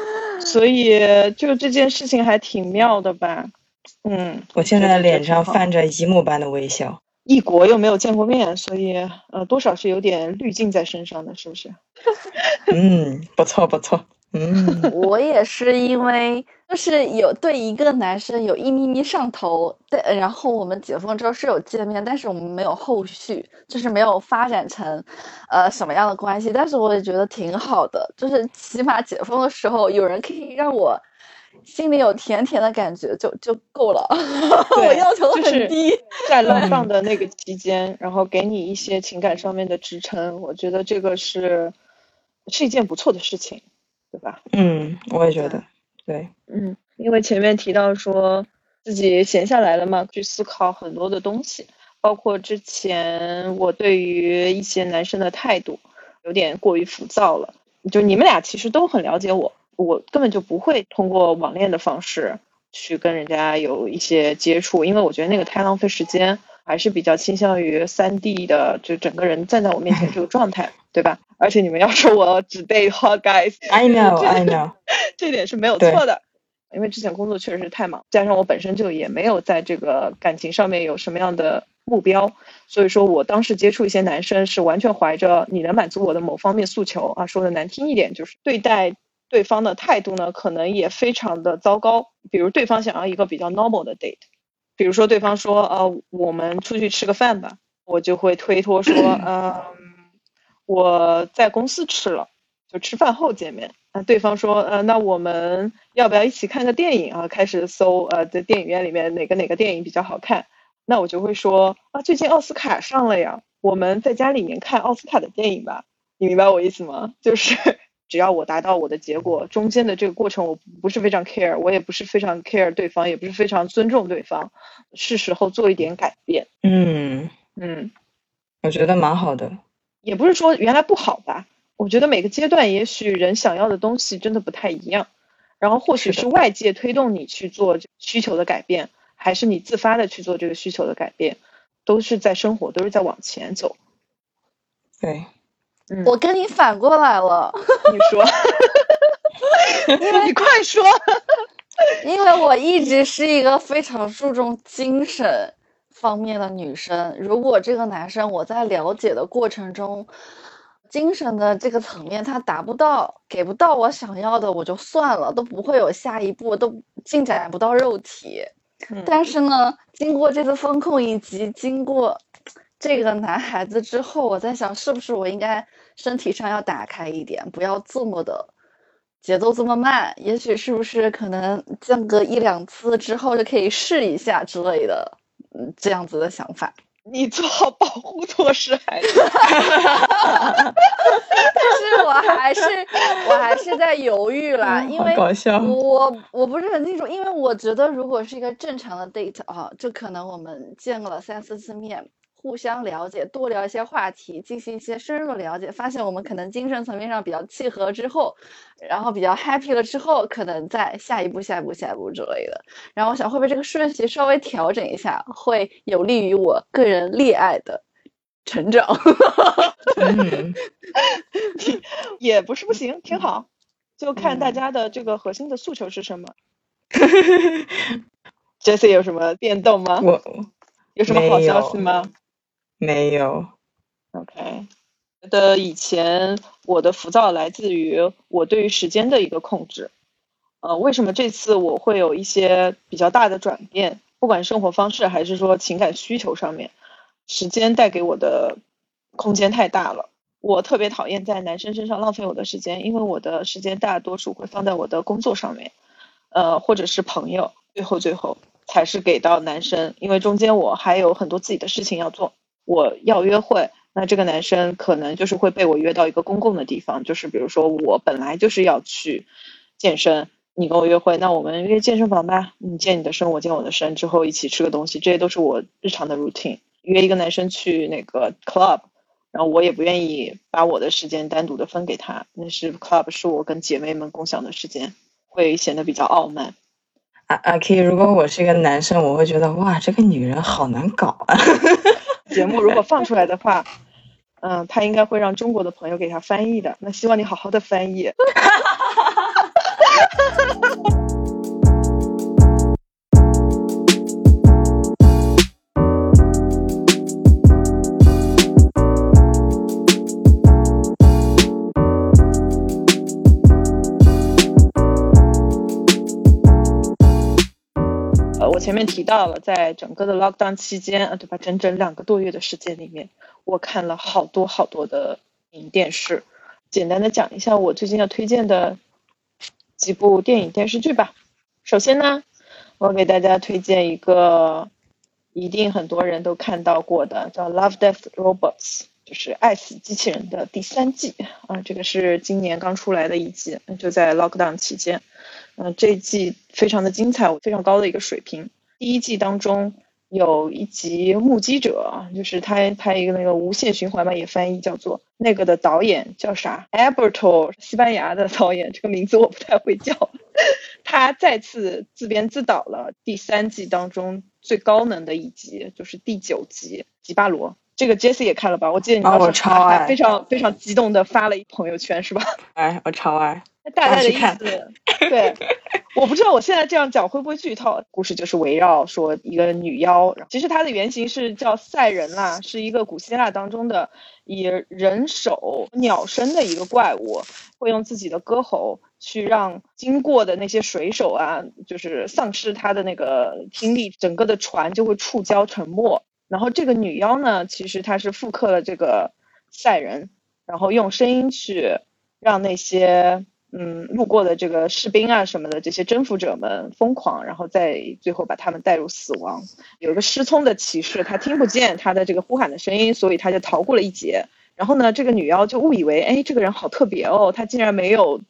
A: 所以就这件事情还挺妙的吧？嗯，
C: 我现在脸上泛着姨母般的微笑。
A: 异国又没有见过面，所以呃多少是有点滤镜在身上的，是不是？
C: 嗯，不错不错。嗯，
B: 我也是因为就是有对一个男生有一咪咪上头，对，然后我们解封之后是有见面，但是我们没有后续，就是没有发展成呃什么样的关系。但是我也觉得挺好的，就是起码解封的时候有人可以让我心里有甜甜的感觉就就够了。我要求
A: 就是
B: 很低。
A: 在 lockdown 的那个期间，然后给你一些情感上面的支撑，我觉得这个是是一件不错的事情，对吧？
C: 嗯，我也觉得，对，
A: 嗯，因为前面提到说自己闲下来了嘛，去思考很多的东西，包括之前我对于一些男生的态度有点过于浮躁了。就你们俩其实都很了解我，我根本就不会通过网恋的方式去跟人家有一些接触，因为我觉得那个太浪费时间，还是比较倾向于三 D 的，就整个人站在我面前这个状态，对吧？而且你们要说我只 date hot
C: guys，I know I know，
A: 这点是没有错的。因为之前工作确实是太忙，加上我本身就也没有在这个感情上面有什么样的目标，所以说我当时接触一些男生是完全怀着你能满足我的某方面诉求啊，说的难听一点就是对待对方的态度呢，可能也非常的糟糕。比如对方想要一个比较 normal 的 date，比如说对方说呃我们出去吃个饭吧，我就会推脱说嗯、我在公司吃了，就吃饭后见面。那，对方说，呃，那我们要不要一起看个电影啊？开始搜，呃，在电影院里面哪个哪个电影比较好看？那我就会说，啊，最近奥斯卡上了呀，我们在家里面看奥斯卡的电影吧。你明白我意思吗？就是只要我达到我的结果，中间的这个过程我不是非常 care，我也不是非常 care 对方，也不是非常尊重对方，是时候做一点改变。
C: 嗯
A: 嗯，
C: 我觉得蛮好的。
A: 也不是说原来不好吧。我觉得每个阶段，也许人想要的东西真的不太一样，然后或许是外界推动你去做需求的改变，还是你自发的去做这个需求的改变，都是在生活，都是在往前走。
C: 对，
A: 嗯，
B: 我跟你反过来了，
A: 你说，你快说，
B: 因为我一直是一个非常注重精神方面的女生。如果这个男生我在了解的过程中，精神的这个层面他达不到，给不到我想要的，我就算了，都不会有下一步，都进展不到肉体。但是呢，经过这次风控以及经过这个男孩子之后，我在想，是不是我应该身体上要打开一点，不要这么的节奏这么慢？也许是不是可能降个一两次之后就可以试一下之类的，嗯，这样子的想法。
A: 你做好保护措施，孩子。
B: 但是我还是我还是在犹豫啦，因为我我不是很清楚，因为我觉得如果是一个正常的 date 啊，就可能我们见了三四次面。互相了解，多聊一些话题，进行一些深入的了解，发现我们可能精神层面上比较契合之后，然后比较 happy 了之后，可能在下一步、下一步、下一步之类的。然后我想，会不会这个顺序稍微调整一下，会有利于我个人恋爱的成长？
A: 也不是不行，挺好，就看大家的这个核心的诉求是什么。Jesse 有什么变动吗？
C: 我
A: 有什么好消息吗？
C: 没有
A: ，OK。觉得以前我的浮躁来自于我对于时间的一个控制。呃，为什么这次我会有一些比较大的转变？不管生活方式还是说情感需求上面，时间带给我的空间太大了。我特别讨厌在男生身上浪费我的时间，因为我的时间大多数会放在我的工作上面，呃，或者是朋友。最后，最后才是给到男生，因为中间我还有很多自己的事情要做。我要约会，那这个男生可能就是会被我约到一个公共的地方，就是比如说我本来就是要去健身，你跟我约会，那我们约健身房吧，你健你的身，我健我的身，之后一起吃个东西，这些都是我日常的 routine。约一个男生去那个 club，然后我也不愿意把我的时间单独的分给他，那是 club 是我跟姐妹们共享的时间，会显得比较傲慢。
C: 啊阿 K，如果我是一个男生，我会觉得哇，这个女人好难搞啊。
A: 节目如果放出来的话，嗯，他应该会让中国的朋友给他翻译的。那希望你好好的翻译。前面提到了，在整个的 lockdown 期间啊，对吧？整整两个多月的时间里面，我看了好多好多的影电视。简单的讲一下我最近要推荐的几部电影电视剧吧。首先呢，我给大家推荐一个一定很多人都看到过的，叫《Love Death Robots》，就是《爱死机器人》的第三季啊。这个是今年刚出来的一季，就在 lockdown 期间。嗯，这一季非常的精彩，非常高的一个水平。第一季当中有一集《目击者》，就是他拍一个那个无限循环嘛，也翻译叫做那个的导演叫啥？Alberto，西班牙的导演，这个名字我不太会叫。他再次自编自导了第三季当中最高能的一集，就是第九集《吉巴罗》。这个 Jesse 也看了吧？我记得你当时非常非常激动的发了一朋友圈，是吧？
C: 哎，我超爱。
A: 大概的意思，对，我不知道我现在这样讲会不会剧透。故事就是围绕说一个女妖，其实她的原型是叫赛人啦，是一个古希腊当中的以人手鸟身的一个怪物，会用自己的歌喉去让经过的那些水手啊，就是丧失他的那个听力，整个的船就会触礁沉没。然后这个女妖呢，其实她是复刻了这个赛人，然后用声音去让那些。嗯，路过的这个士兵啊什么的这些征服者们疯狂，然后再最后把他们带入死亡。有一个失聪的骑士，他听不见他的这个呼喊的声音，所以他就逃过了一劫。然后呢，这个女妖就误以为，哎，这个人好特别哦，他竟然没有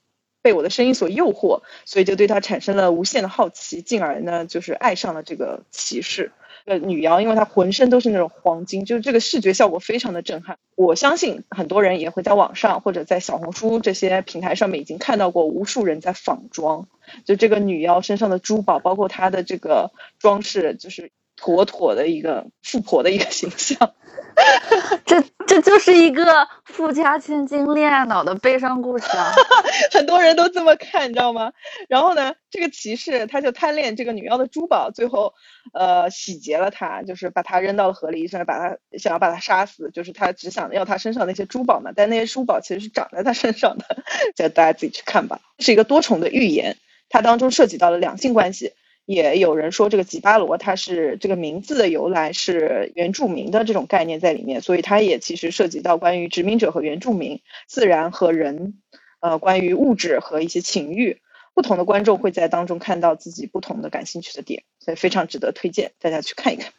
A: 被我的声音所诱惑，所以就对他产生了无限的好奇，进而呢，就是爱上了这个骑士。个，女妖，因为她浑身都是那种黄金，就是这个视觉效果非常的震撼。我相信很多人也会在网上或者在小红书这些平台上面已经看到过无数人在仿妆，就这个女妖身上的珠宝，包括她的这个装饰，就是妥妥的一个富婆的一个形象。
B: 这这就是一个富家千金恋爱脑的悲伤故事啊！
A: 很多人都这么看，你知道吗？然后呢，这个骑士他就贪恋这个女妖的珠宝，最后呃洗劫了她，就是把她扔到了河里，想把她想要把她杀死，就是他只想要她身上那些珠宝嘛。但那些珠宝其实是长在她身上的，就大家自己去看吧。是一个多重的预言，它当中涉及到了两性关系。也有人说，这个吉巴罗它是这个名字的由来是原住民的这种概念在里面，所以它也其实涉及到关于殖民者和原住民、自然和人，呃，关于物质和一些情欲，不同的观众会在当中看到自己不同的感兴趣的点，所以非常值得推荐大家去看一看。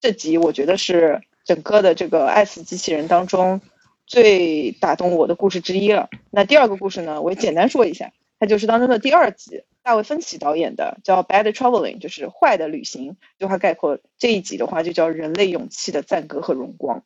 A: 这集我觉得是整个的这个爱死机器人当中最打动我的故事之一了。那第二个故事呢，我也简单说一下，它就是当中的第二集。大卫芬奇导演的叫《Bad Traveling》，就是坏的旅行。就话概括这一集的话，就叫人类勇气的赞歌和荣光。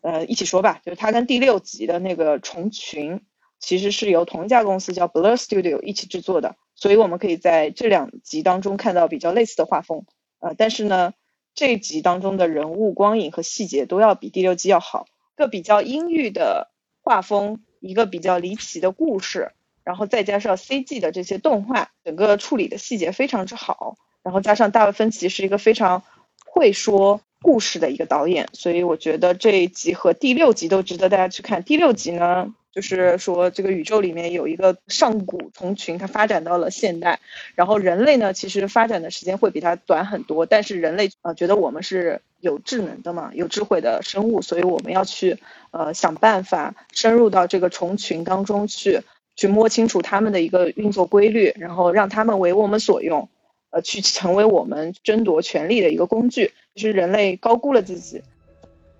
A: 呃，一起说吧，就是它跟第六集的那个虫群，其实是由同一家公司叫 Blur Studio 一起制作的，所以我们可以在这两集当中看到比较类似的画风。呃，但是呢，这一集当中的人物光影和细节都要比第六集要好。一个比较阴郁的画风，一个比较离奇的故事。然后再加上 CG 的这些动画，整个处理的细节非常之好。然后加上大卫芬奇是一个非常会说故事的一个导演，所以我觉得这一集和第六集都值得大家去看。第六集呢，就是说这个宇宙里面有一个上古虫群，它发展到了现代，然后人类呢其实发展的时间会比它短很多，但是人类呃觉得我们是有智能的嘛，有智慧的生物，所以我们要去呃想办法深入到这个虫群当中去。去摸清楚他们的一个运作规律，然后让他们为我们所用，呃，去成为我们争夺权力的一个工具。就是人类高估了自己，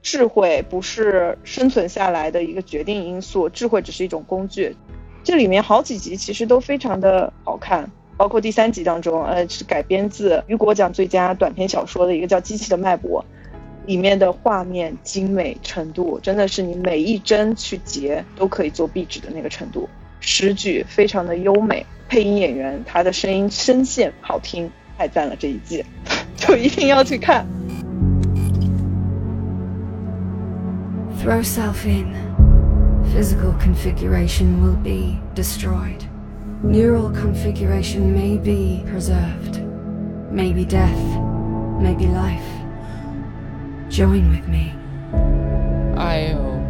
A: 智慧不是生存下来的一个决定因素，智慧只是一种工具。这里面好几集其实都非常的好看，包括第三集当中，呃，是改编自雨果奖最佳短篇小说的一个叫《机器的脉搏》，里面的画面精美程度真的是你每一帧去截都可以做壁纸的那个程度。诗句非常的优美，配音演员他的声音声线好听，太赞了！这一季就一定要去看。
D: Throw self in. Physical configuration will be destroyed. Neural configuration may be preserved. Maybe death, maybe life. Join with me.
E: Io.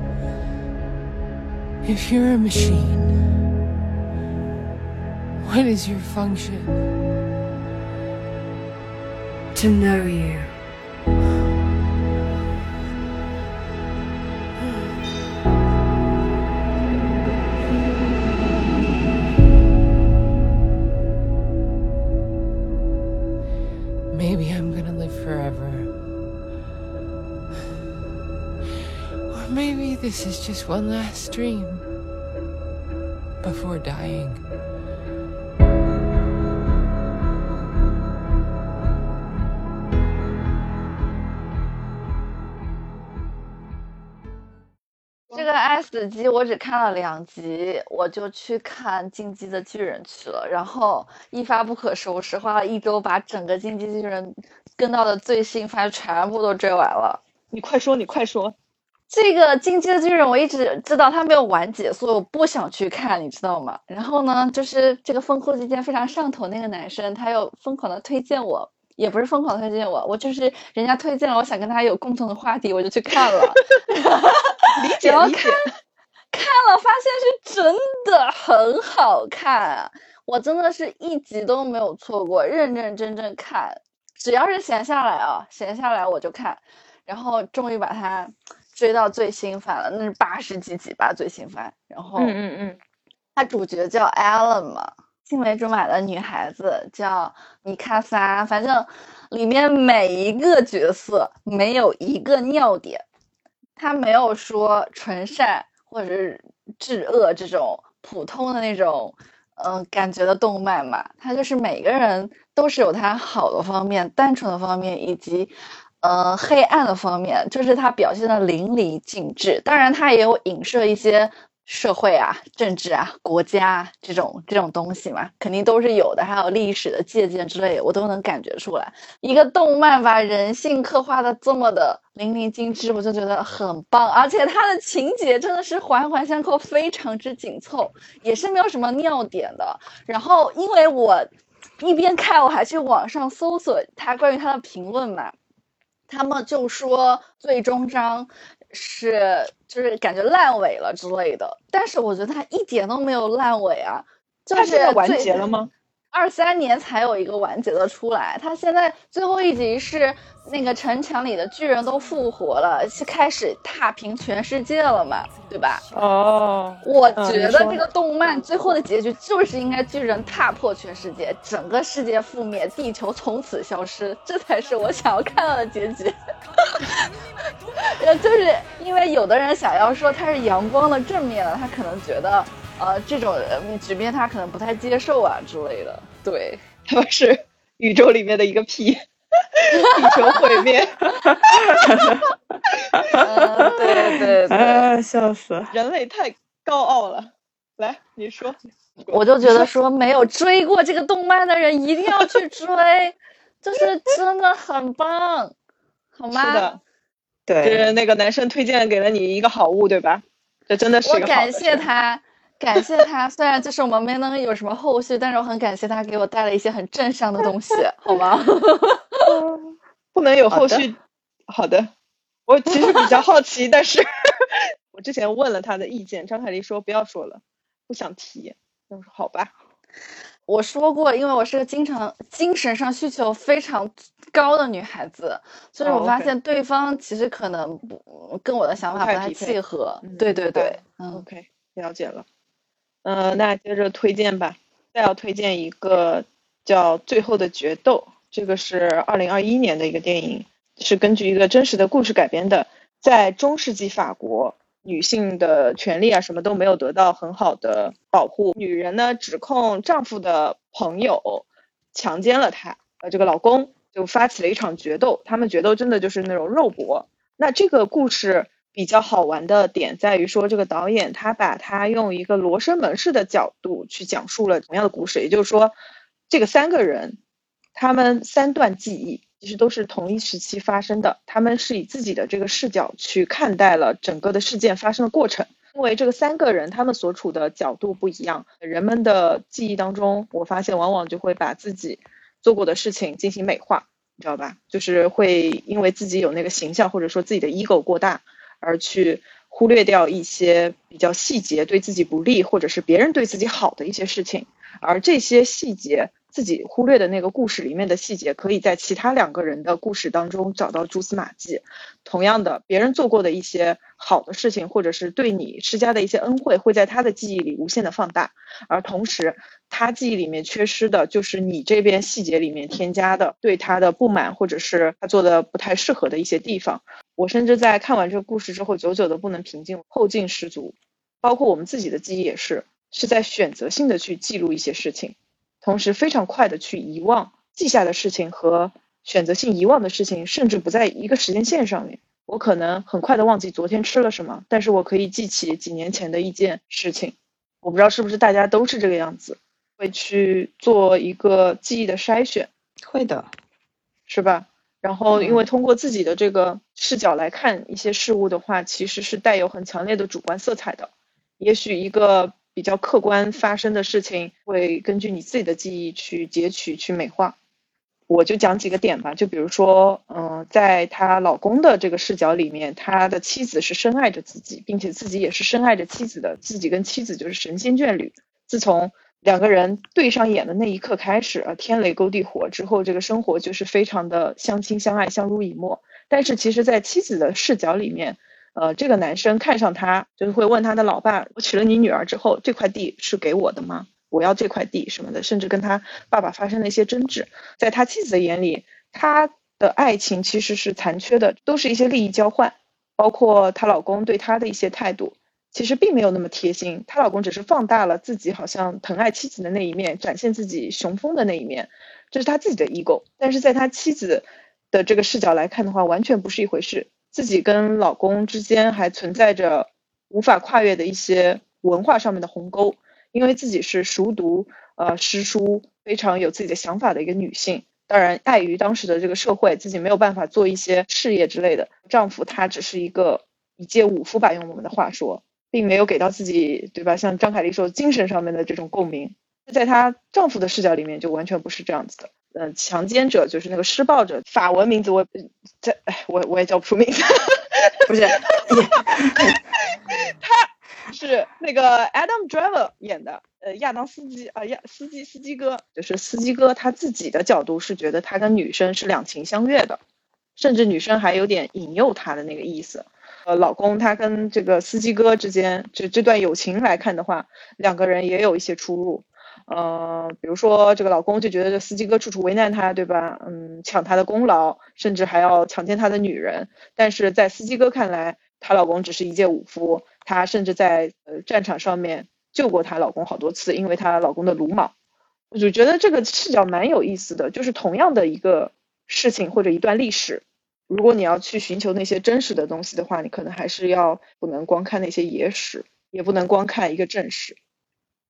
E: If you're a machine. what is your function?
D: To know you.
E: Maybe I'm gonna live forever. Or maybe this is just one last dream before dying.
B: 死机》我只看了两集，我就去看《进击的巨人》去了，然后一发不可收拾，花了一周把整个《进击巨人》跟到的最新番全部都追完了。
A: 你快说，你快说，
B: 这个《进击的巨人》我一直知道它没有完结，所以我不想去看，你知道吗？然后呢，就是这个风哭之间非常上头那个男生，他又疯狂的推荐我。也不是疯狂推荐我，我就是人家推荐了，我想跟他有共同的话题，我就去看了。
A: 理解
B: 理解。看了发现是真的很好看，我真的是一集都没有错过，认认真真看。只要是闲下来啊，闲下来我就看。然后终于把它追到最新番了，那是八十几集吧最新番。然后
A: 嗯嗯嗯，
B: 它主角叫 Ellen 嘛，青梅竹马的女孩子叫米卡萨，反正里面每一个角色没有一个尿点，他没有说纯善或者是至恶这种普通的那种嗯、呃感觉的动漫嘛，它就是每个人都是有他好的方面、单纯的方面以及。呃，黑暗的方面，就是它表现的淋漓尽致。当然，它也有影射一些社会啊、政治啊、国家啊这种这种东西嘛，肯定都是有的。还有历史的借鉴之类的，我都能感觉出来。一个动漫把人性刻画的这么的淋漓尽致，我就觉得很棒。而且它的情节真的是环环相扣，非常之紧凑，也是没有什么尿点的。然后，因为我一边看，我还去网上搜索它关于它的评论嘛。他们就说最终章是就是感觉烂尾了之类的，但是我觉得它一点都没有烂尾啊，就是
A: 它现在完
B: 最
A: 结了吗？
B: 二三年才有一个完结的出来，他现在最后一集是那个城墙里的巨人都复活了，是开始踏平全世界了嘛，对吧？
A: 哦，
B: 我觉得这个动漫最后的结局就是应该巨人踏破全世界，整个世界覆灭，地球从此消失，这才是我想要看到的结局。呃，就是因为有的人想要说它是阳光的正面的，他可能觉得呃这种呃局面他可能不太接受啊之类的。对，
A: 他们是宇宙里面的一个屁，地球毁灭，
B: 嗯，对对对。
C: 啊，笑死了！
A: 人类太高傲了。来，你说，
B: 我就觉得说没有追过这个动漫的人一定要去追，就是真的很棒，好吗？
A: 是的，就
C: 对，
A: 是那个男生推荐给了你一个好物，对吧？这真的是
B: 我
A: 一个好的
B: 感谢
A: 事
B: 他，感谢他。虽然就是我们没能有什么后续，但是我很感谢他给我带了一些很正向的东西，好吗？
A: 不能有后续。好的，我其实比较好奇，但是我之前问了他的意见，张凯丽说不要说了，不想提。我说好吧，
B: 我说过，因为我是个经常精神上需求非常高的女孩子，所以
A: 哦
B: 我发现对方其实可能不跟我的想法不太契合。
A: 嗯
B: 对对对，嗯
A: ，OK，了解了。嗯、那接着推荐吧，再要推荐一个叫《最后的决斗》，这个是二零二一年的一个电影，是根据一个真实的故事改编的。在中世纪法国，女性的权利啊什么都没有得到很好的保护，女人呢指控丈夫的朋友强奸了她，呃，这个老公就发起了一场决斗，他们决斗真的就是那种肉搏。那这个故事比较好玩的点在于说，这个导演他把他用一个罗生门式的角度去讲述了同样的故事，也就是说，这个三个人他们三段记忆其实都是同一时期发生的，他们是以自己的这个视角去看待了整个的事件发生的过程。因为这个三个人他们所处的角度不一样，人们的记忆当中，我发现往往就会把自己做过的事情进行美化，你知道吧？就是会因为自己有那个形象，或者说自己的 ego 过大，而去忽略掉一些比较细节对自己不利，或者是别人对自己好的一些事情，而这些细节。自己忽略的那个故事里面的细节，可以在其他两个人的故事当中找到蛛丝马迹。同样的，别人做过的一些好的事情，或者是对你施加的一些恩惠，会在他的记忆里无限的放大，而同时，他记忆里面缺失的就是你这边细节里面添加的对他的不满，或者是他做的不太适合的一些地方。我甚至在看完这个故事之后，久久的不能平静，后劲十足。包括我们自己的记忆也是，是在选择性的去记录一些事情。同时非常快的去遗忘记下的事情和选择性遗忘的事情，甚至不在一个时间线上面。我可能很快的忘记昨天吃了什么，但是我可以记起几年前的一件事情。我不知道是不是大家都是这个样子，会去做一个记忆的筛选，
C: 会的，
A: 是吧？然后，因为通过自己的这个视角来看一些事物的话，其实是带有很强烈的主观色彩的。也许一个比较客观发生的事情，会根据你自己的记忆去截取、去美化。我就讲几个点吧，就比如说，嗯、在她老公的这个视角里面，他的妻子是深爱着自己，并且自己也是深爱着妻子的，自己跟妻子就是神仙眷侣。自从两个人对上眼的那一刻开始，呃，天雷勾地火之后，这个生活就是非常的相亲相爱、相濡以沫。但是其实，在妻子的视角里面，呃，这个男生看上她，就是会问他的老爸：“我娶了你女儿之后，这块地是给我的吗？我要这块地什么的。”甚至跟他爸爸发生了一些争执。在他妻子的眼里，他的爱情其实是残缺的，都是一些利益交换，包括她老公对她的一些态度，其实并没有那么贴心。她老公只是放大了自己好像疼爱妻子的那一面，展现自己雄风的那一面，这是他自己的 ego。但是在他妻子的这个视角来看的话，完全不是一回事。自己跟老公之间还存在着无法跨越的一些文化上面的鸿沟，因为自己是熟读呃诗书，非常有自己的想法的一个女性。当然，碍于当时的这个社会，自己没有办法做一些事业之类的。丈夫他只是一个一介武夫吧，用我们的话说，并没有给到自己，对吧？像张凯丽说，精神上面的这种共鸣，在她丈夫的视角里面，就完全不是这样子的。嗯，强奸者就是那个施暴者，法文名字我这哎，我我也叫不出名字，
C: 不是，
A: 他是那个 Adam Driver 演的，呃，亚当司机啊，亚司机司机哥，就是司机哥他自己的角度是觉得他跟女生是两情相悦的，甚至女生还有点引诱他的那个意思。呃，老公他跟这个司机哥之间，就这段友情来看的话，两个人也有一些出入。呃，比如说这个老公就觉得这司机哥处处为难他，对吧？嗯，抢他的功劳，甚至还要强奸他的女人。但是在司机哥看来，她老公只是一介武夫，她甚至在呃战场上面救过她老公好多次，因为她老公的鲁莽。我就觉得这个视角蛮有意思的，就是同样的一个事情或者一段历史，如果你要去寻求那些真实的东西的话，你可能还是要不能光看那些野史，也不能光看一个正史。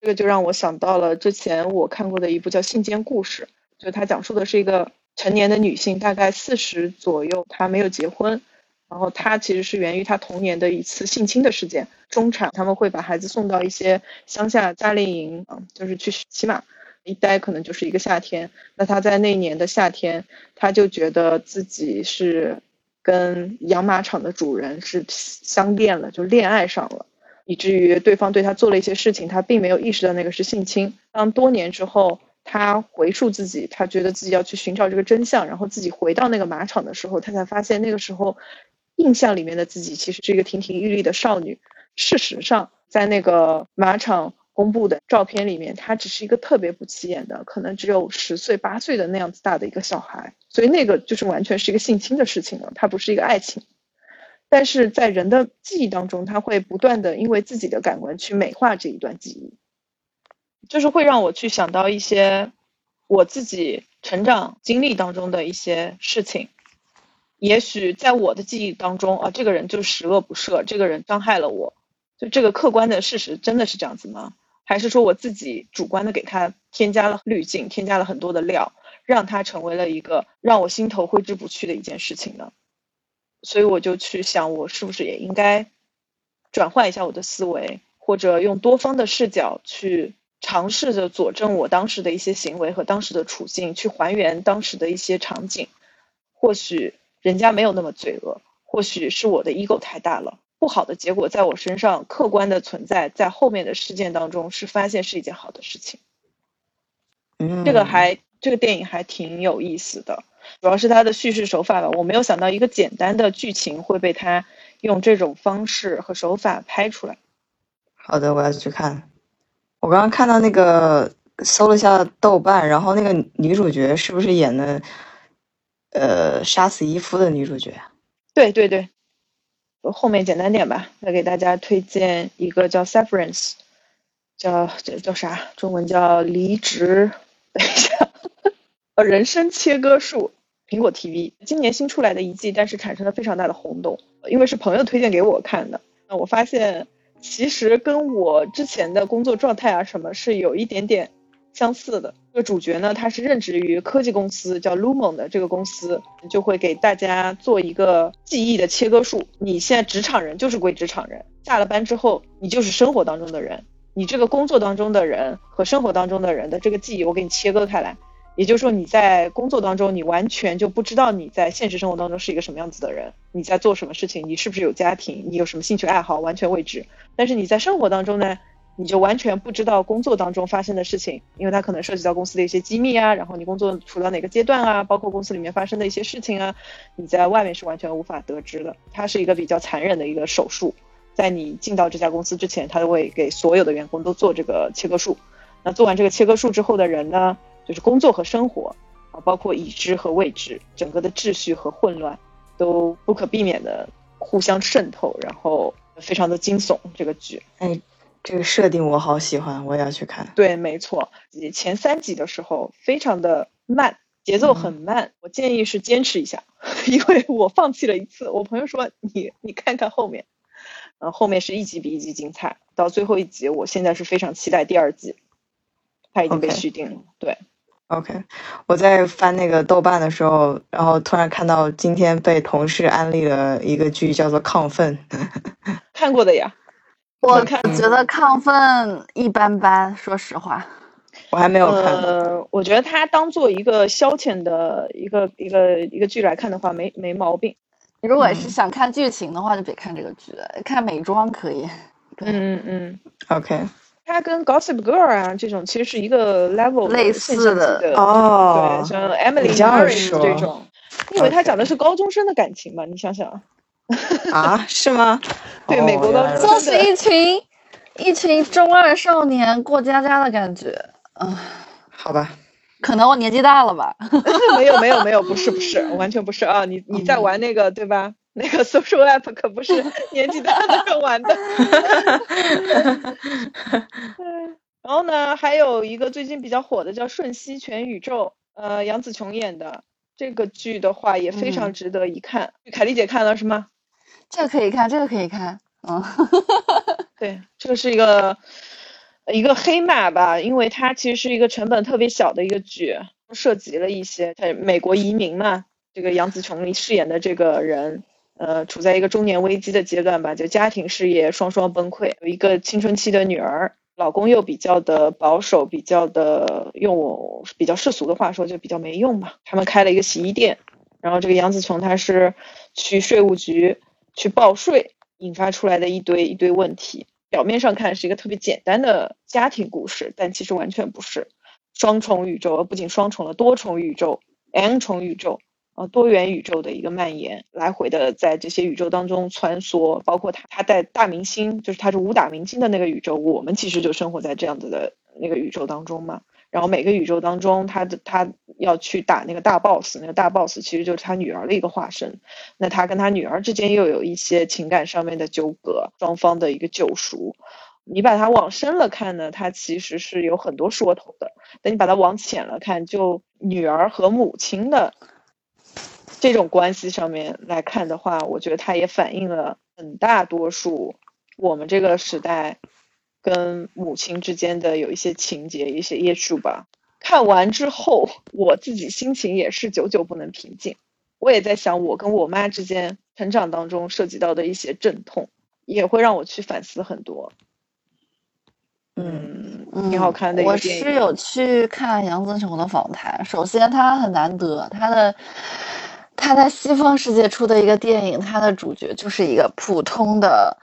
A: 这个就让我想到了之前我看过的一部叫《信间故事》，就它讲述的是一个成年的女性，大概四十左右，她没有结婚，然后她其实是源于她童年的一次性侵的事件。中产他们会把孩子送到一些乡下夏令营，啊，就是去骑马，一待可能就是一个夏天。那他在那年的夏天，他就觉得自己是跟养马场的主人是相恋了，就恋爱上了。以至于对方对他做了一些事情，他并没有意识到那个是性侵。当多年之后，他回溯自己，他觉得自己要去寻找这个真相，然后自己回到那个马场的时候，他才发现那个时候印象里面的自己其实是一个亭亭玉立的少女。事实上，在那个马场公布的照片里面，他只是一个特别不起眼的，可能只有十岁八岁的那样子大的一个小孩。所以那个就是完全是一个性侵的事情了，它不是一个爱情。但是在人的记忆当中，他会不断的因为自己的感官去美化这一段记忆，就是会让我去想到一些我自己成长经历当中的一些事情。也许在我的记忆当中啊，这个人就十恶不赦，这个人伤害了我，就这个客观的事实真的是这样子吗？还是说我自己主观的给他添加了滤镜，添加了很多的料，让他成为了一个让我心头挥之不去的一件事情呢？所以我就去想，我是不是也应该转换一下我的思维，或者用多方的视角去尝试着佐证我当时的一些行为和当时的处境，去还原当时的一些场景。或许人家没有那么罪恶，或许是我的 ego 太大了，不好的结果在我身上客观的存在，在后面的事件当中是发现是一件好的事情。
C: 嗯，
A: 这个还这个电影还挺有意思的。主要是它的叙事手法吧，我没有想到一个简单的剧情会被它用这种方式和手法拍出来。
C: 好的，我要去看。我刚刚看到那个搜了一下豆瓣，然后那个女主角是不是演的呃杀死伊夫的女主角？
A: 对对对，后面简单点吧，再给大家推荐一个叫 Severance，叫叫叫啥？中文叫离职。等一下。呃，人生切割术，苹果 TV 今年新出来的一季，但是产生了非常大的轰动，因为是朋友推荐给我看的。那我发现其实跟我之前的工作状态啊什么是有一点点相似的。这个主角呢，他是任职于科技公司叫 Lumon 的这个公司，就会给大家做一个记忆的切割术。你现在职场人就是归职场人，下了班之后你就是生活当中的人，你这个工作当中的人和生活当中的人的这个记忆，我给你切割开来。也就是说，你在工作当中，你完全就不知道你在现实生活当中是一个什么样子的人，你在做什么事情，你是不是有家庭，你有什么兴趣爱好，完全未知。但是你在生活当中呢，你就完全不知道工作当中发生的事情，因为它可能涉及到公司的一些机密啊，然后你工作处到哪个阶段啊，包括公司里面发生的一些事情啊，你在外面是完全无法得知的。它是一个比较残忍的一个手术，在你进到这家公司之前，他会给所有的员工都做这个切割术。那做完这个切割术之后的人呢，就是工作和生活啊，包括已知和未知，整个的秩序和混乱都不可避免的互相渗透，然后非常的惊悚。这个剧，
C: 哎，这个设定我好喜欢，我也要去看。
A: 对，没错，前三集的时候非常的慢，节奏很慢。我建议是坚持一下，因为我放弃了一次。我朋友说你你看看后面，嗯，后面是一集比一集精彩，到最后一集，我现在是非常期待第二季，它已经被续订了。对
C: ，OK，我在翻那个豆瓣的时候，然后突然看到今天被同事安利了一个剧，叫做《亢奋》。
A: 看过的呀。
B: 我
A: 看
B: 觉得亢奋一般般，说实话。
C: 我还没有看。
A: 呃，我觉得它当做一个消遣的一个一个一个剧来看的话，没没毛病。
B: 如果是想看剧情的话，就别看这个剧了，看美妆可以。
A: 嗯嗯嗯
C: ，OK，
A: 它跟 Gossip Girl 啊这种其实是一个 level
B: 类似的
C: 哦
A: 对，像 Emily
C: 你这样
A: Harris 这种，你以为它讲的是高中生的感情吗？你想想，
C: 啊，是吗？
A: 对
C: 哦
A: 美国高
C: 原来如此
A: 中
B: 就是一群一群中二少年过家家的感觉。嗯，
C: 好吧，
B: 可能我年纪大了吧。
A: 没有没有没有，不是不是，完全不是啊！你你在玩那个对吧？那个 social app 可不是年纪大的人玩的。嗯然后呢，还有一个最近比较火的叫《瞬息全宇宙》，呃，杨紫琼演的这个剧的话也非常
B: 嗯
A: 值得一看。凯丽姐看了是吗？
B: 这个可以看，这个可以看。嗯，
A: 对，这个是一个一个黑马吧，因为它其实是一个成本特别小的一个剧，涉及了一些在美国移民嘛，这个杨紫琼饰演的这个人，呃，处在一个中年危机的阶段吧，就家庭事业双双崩溃，有一个青春期的女儿，老公又比较的保守，比较的用我比较世俗的话说，就比较没用吧。他们开了一个洗衣店，然后这个杨紫琼她是去税务局去报税，引发出来的一堆一堆问题。表面上看是一个特别简单的家庭故事，但其实完全不是。双重宇宙，而不仅双重了，多重宇宙、n 重宇宙，呃，多元宇宙的一个蔓延，来回的在这些宇宙当中穿梭。包括他，他在大明星，就是他是武打明星的那个宇宙，我们其实就生活在这样子的那个宇宙当中嘛。然后每个宇宙当中，他的他要去打那个大 boss，那个大 boss 其实就是他女儿的一个化身。那他跟他女儿之间又有一些情感上面的纠葛，双方的一个救赎。你把它往深了看呢，它其实是有很多说头的；等你把它往浅了看，就女儿和母亲的这种关系上面来看的话，我觉得它也反映了很大多数我们这个时代跟母亲之间的有一些情节、一些 issue 吧。看完之后，我自己心情也是久久不能平静。我也在想，我跟我妈之间成长当中涉及到的一些阵痛，也会让我去反思很多。
C: 嗯
A: 嗯，挺好看的一
B: 我
A: 个电影。
B: 是有去看杨紫琼的访谈，首先她很难得，她的她在西方世界出的一个电影，她的主角就是一个普通的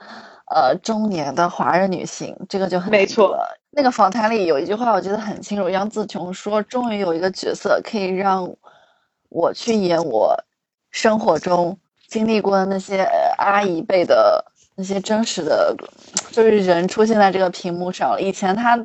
B: 呃中年的华人女性，这个就很
A: 没错
B: 得。那个访谈里有一句话我觉得很清楚，杨紫琼说：“终于有一个角色可以让我去演我生活中经历过的那些呃阿姨辈的那些真实的，就是人出现在这个屏幕上了。以前她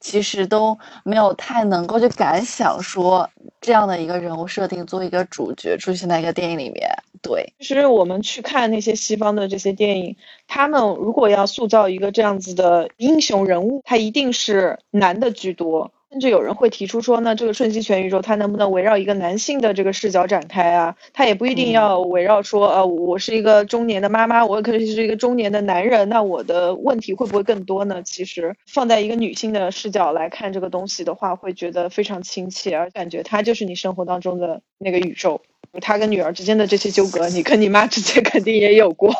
B: 其实都没有太能够去敢想说这样的一个人物设定作为一个主角出现在一个电影里面。对，
A: 其实我们去看那些西方的这些电影，他们如果要塑造一个这样子的英雄人物，他一定是男的居多。甚至有人会提出说，那这个瞬息全宇宙它能不能围绕一个男性的这个视角展开啊？它也不一定要围绕说，呃，我是一个中年的妈妈，我可是一个中年的男人，那我的问题会不会更多呢？其实放在一个女性的视角来看这个东西的话，会觉得非常亲切，而感觉它就是你生活当中的那个宇宙。他跟女儿之间的这些纠葛，你跟你妈之间 肯定也有过。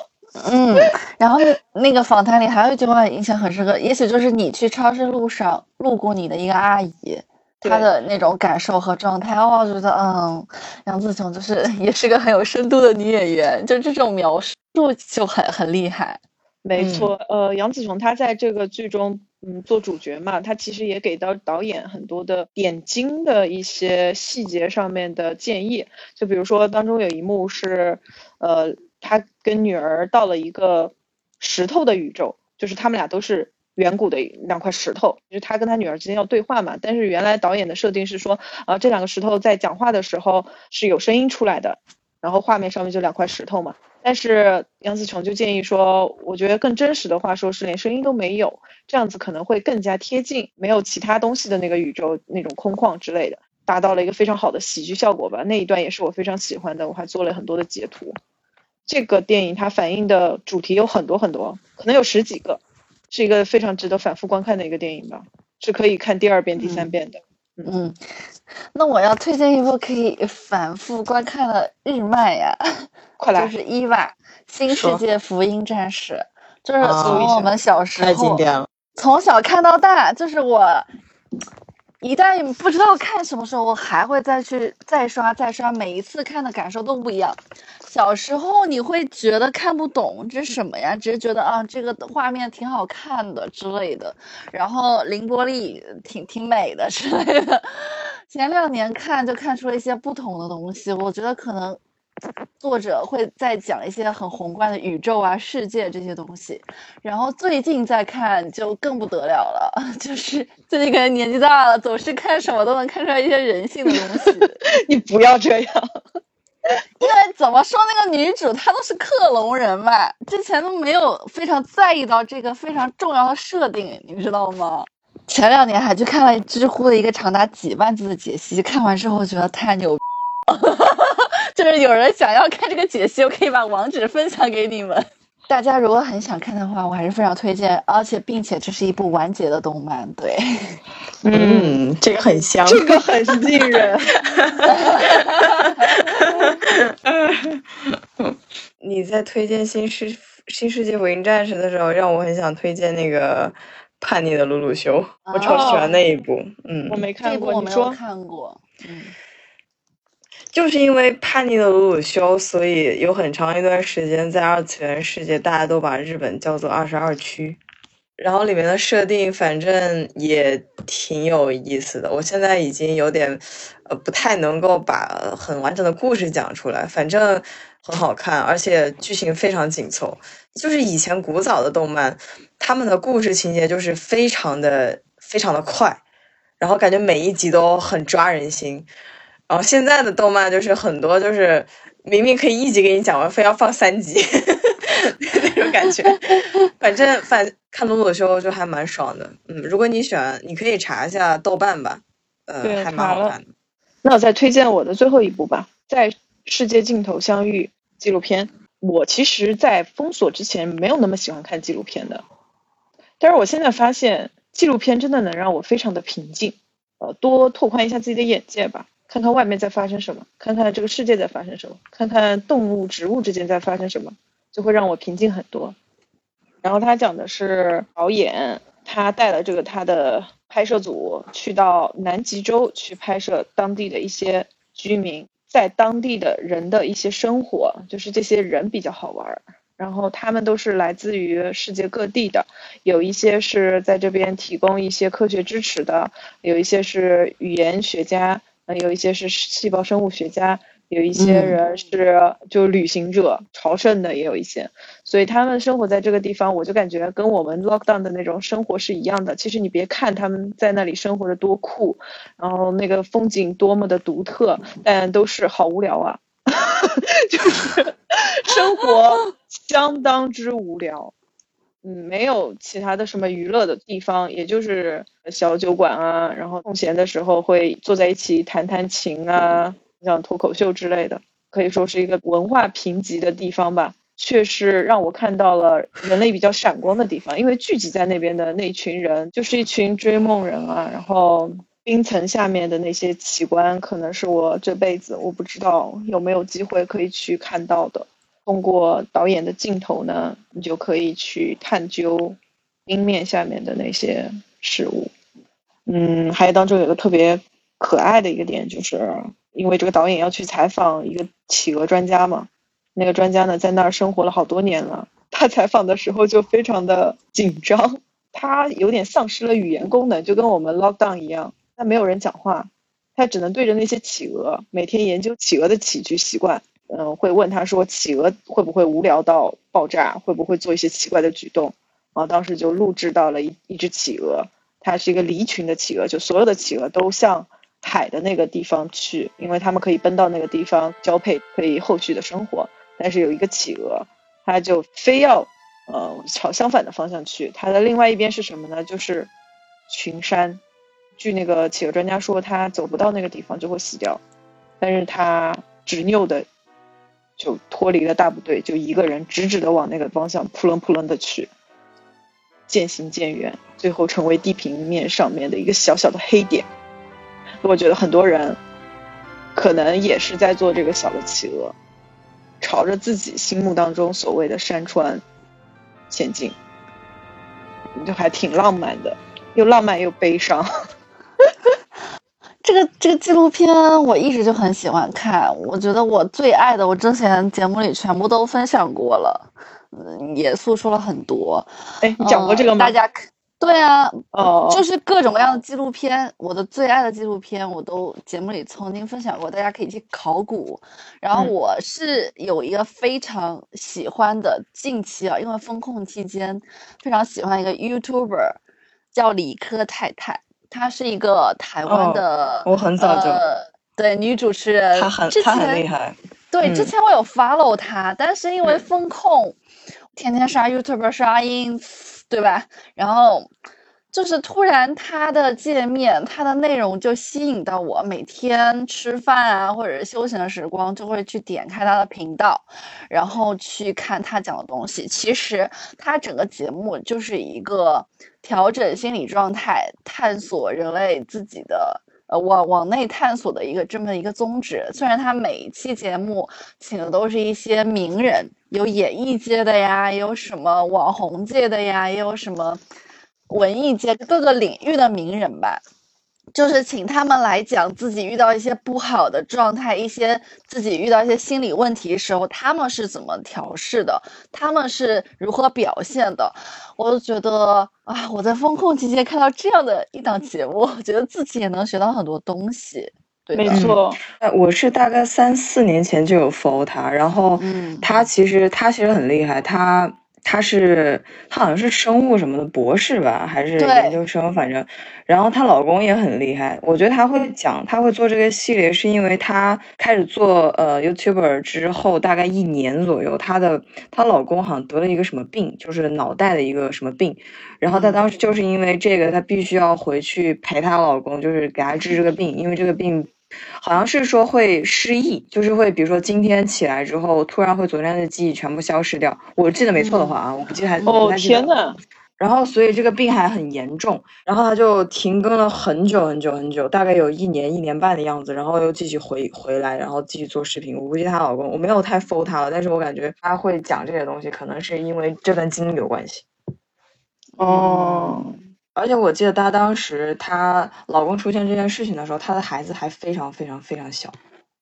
B: 嗯，然后那那个访谈里还有一句话印象很深刻，也许就是你去超市路上路过你的一个阿姨，她的那种感受和状态，哦，我觉得嗯，杨紫琼就是 也是个很有深度的女演员，就这种描述就很很厉害。
A: 没错，呃，杨紫琼她在这个剧中，嗯，做主角嘛，她其实也给到导演很多的点睛的一些细节上面的建议。就比如说当中有一幕是，呃，他跟女儿到了一个石头的宇宙，就是他们俩都是远古的两块石头，就是他跟他女儿之间要对话嘛。但是原来导演的设定是说，啊，这两个石头在讲话的时候是有声音出来的，然后画面上面就两块石头嘛。但是杨紫琼就建议说，我觉得更真实的话说是连声音都没有，这样子可能会更加贴近没有其他东西的那个宇宙那种空旷之类的，达到了一个非常好的喜剧效果吧。那一段也是我非常喜欢的，我还做了很多的截图。这个电影它反映的主题有很多很多，可能有十几个，是一个非常值得反复观看的一个电影吧，是可以看第二遍、第三遍的。
B: 嗯，那我要推荐一部可以反复观看的日漫呀，
A: 快来
B: 就是《伊娃新世界福音战士》，就是
F: 啊
B: 从我们小时
F: 太经
B: 候
F: 典了。
B: 从小看到大，就是我一旦不知道看什么时候，我还会再去再刷再刷，每一次看的感受都不一样。小时候你会觉得看不懂这是什么呀，只是觉得啊这个画面挺好看的之类的，然后凌波丽挺挺美的之类的。前两年看就看出了一些不同的东西，我觉得可能作者会在讲一些很宏观的宇宙啊、世界这些东西。然后最近再看就更不得了了，就是最近可能年纪大了，总是看什么都能看出来一些人性的东西。
A: 你不要这样。
B: 因为怎么说，那个女主她都是克隆人嘛，之前都没有非常在意到这个非常重要的设定，你知道吗？前两年还去看了知乎的一个长达几万字的解析，看完之后觉得太牛，就是有人想要看这个解析，我可以把网址分享给你们。大家如果很想看的话，我还是非常推荐，而且并且这是一部完结的动漫，对。
F: 嗯，这个很香。
A: 这个很吸引人。
C: 你在推荐新世新世界福音战士的时候，让我很想推荐那个叛逆的鲁鲁修，我超喜欢那一部。嗯
A: 我，没看过，
B: 一部我没有
A: 你说
B: 看过，嗯。
C: 就是因为叛逆的鲁鲁修，所以有很长一段时间在二次元世界，大家都把日本叫做二十二区。然后里面的设定反正也挺有意思的，我现在已经有点呃不太能够把很完整的故事讲出来，反正很好看，而且剧情非常紧凑。就是以前古早的动漫，他们的故事情节就是非常的非常的快，然后感觉每一集都很抓人心。然后现在的动漫就是很多就是明明可以一集给你讲完，非要放三集 种感觉。反正反看鲁鲁修就还蛮爽的，嗯，如果你喜欢，你可以查一下豆瓣吧，呃，
A: 对
C: 还蛮好看的。
A: 那我再推荐我的最后一部吧，在世界尽头相遇纪录片。我其实，在封锁之前没有那么喜欢看纪录片的，但是我现在发现纪录片真的能让我非常的平静，呃，多拓宽一下自己的眼界吧，看看外面在发生什么，看看这个世界在发生什么，看看动物、植物之间在发生什么，就会让我平静很多。然后他讲的是导演，他带了这个他的拍摄组去到南极洲去拍摄当地的一些居民在当地的人的一些生活，就是这些人比较好玩儿。然后他们都是来自于世界各地的，有一些是在这边提供一些科学支持的，有一些是语言学家，呃，有一些是细胞生物学家，有一些
F: 嗯
A: 人是就旅行者朝圣的，也有一些。所以他们生活在这个地方，我就感觉跟我们 lockdown 的那种生活是一样的。其实你别看他们在那里生活的多酷，然后那个风景多么的独特，但都是好无聊啊，就是生活相当之无聊。嗯，没有其他的什么娱乐的地方，也就是小酒馆啊，然后空闲的时候会坐在一起弹弹琴啊，像脱口秀之类的，可以说是一个文化贫瘠的地方吧。却是让我看到了人类比较闪光的地方，因为聚集在那边的那群人就是一群追梦人啊，然后冰层下面的那些奇观，可能是我这辈子我不知道有没有机会可以去看到的。通过导演的镜头呢，你就可以去探究冰面下面的那些事物。嗯，还有当中有个特别可爱的一个点，就是因为这个导演要去采访一个企鹅专家嘛，那个专家呢在那儿生活了好多年了，他采访的时候就非常的紧张，他有点丧失了语言功能，就跟我们 lock down 一样，他没有人讲话，他只能对着那些企鹅，每天研究企鹅的起居习惯。嗯，会问他说企鹅会不会无聊到爆炸，会不会做一些奇怪的举动。然后当时就录制到了一一只企鹅，它是一个离群的企鹅，就所有的企鹅都像海的那个地方去，因为他们可以奔到那个地方交配，可以后续的生活。但是有一个企鹅，它就非要呃朝相反的方向去，它的另外一边是什么呢？就是群山。据那个企鹅专家说，它走不到那个地方就会死掉，但是它执拗的。就脱离了大部队，就一个人直直的往那个方向扑棱扑棱的去，渐行渐远，最后成为地平面上面的一个小小的黑点。我觉得很多人可能也是在做这个小的企鹅，朝着自己心目当中所谓的山川前进，就还挺浪漫的，又浪漫又悲伤。
B: 这个这个纪录片我一直就很喜欢看，我觉得我最爱的，我之前节目里全部都分享过了，嗯，也诉说了很多。
A: 哎，你讲过这个吗？
B: 大家对啊，
A: 哦，
B: 就是各种各样的纪录片，我的最爱的纪录片我都节目里曾经分享过，大家可以去考古。然后我是有一个非常喜欢的，近期啊，因为风控期间，非常喜欢一个 YouTuber，叫理科太太。她是一个台湾的，
C: 我很早就
B: 对女主持人，
C: 她很她很厉害。
B: 对，之前我有 follow 她，但是因为风控，天天刷 YouTube 刷 ins，对吧？然后。就是突然，它的界面、它的内容就吸引到我，每天吃饭啊，或者休闲的时光，就会去点开他的频道，然后去看他讲的东西。其实，它整个节目就是一个调整心理状态、探索人类自己的呃往往内探索的一个这么一个宗旨。虽然他每一期节目请的都是一些名人，有演艺界的呀，有什么网红界的呀，也有什么。文艺界各个领域的名人吧，就是请他们来讲自己遇到一些不好的状态，一些自己遇到一些心理问题的时候，他们是怎么调试的，他们是如何表现的。我就觉得啊，我在风控期间看到这样的一档节目，我觉得自己也能学到很多东西。对，
A: 没错。
C: 呃，我是大概三四年前就有 follow 他，然后他其实他其实很厉害，他。他是他好像是生物什么的博士吧，还是研究生，反正，然后她老公也很厉害。我觉得他会讲，他会做这个系列，是因为他开始做呃 YouTuber 之后，大概一年左右，她的她老公好像得了一个什么病，就是脑袋的一个什么病，然后她当时就是因为这个，她必须要回去陪她老公，就是给他治这个病，因为这个病。好像是说会失忆，就是会，比如说今天起来之后，突然会昨天的记忆全部消失掉。我记得没错的话啊，我不记得还
A: 哦天呐。
C: 然后所以这个病还很严重，然后他就停更了很久很久很久，大概有一年一年半的样子，然后又继续回回来，然后继续做视频。我估计她老公我没有太 follow 她了，但是我感觉她会讲这些东西，可能是因为这段经历有关系。
A: 哦。
C: 而且我记得她当时她老公出现这件事情的时候，她的孩子还非常非常非常小，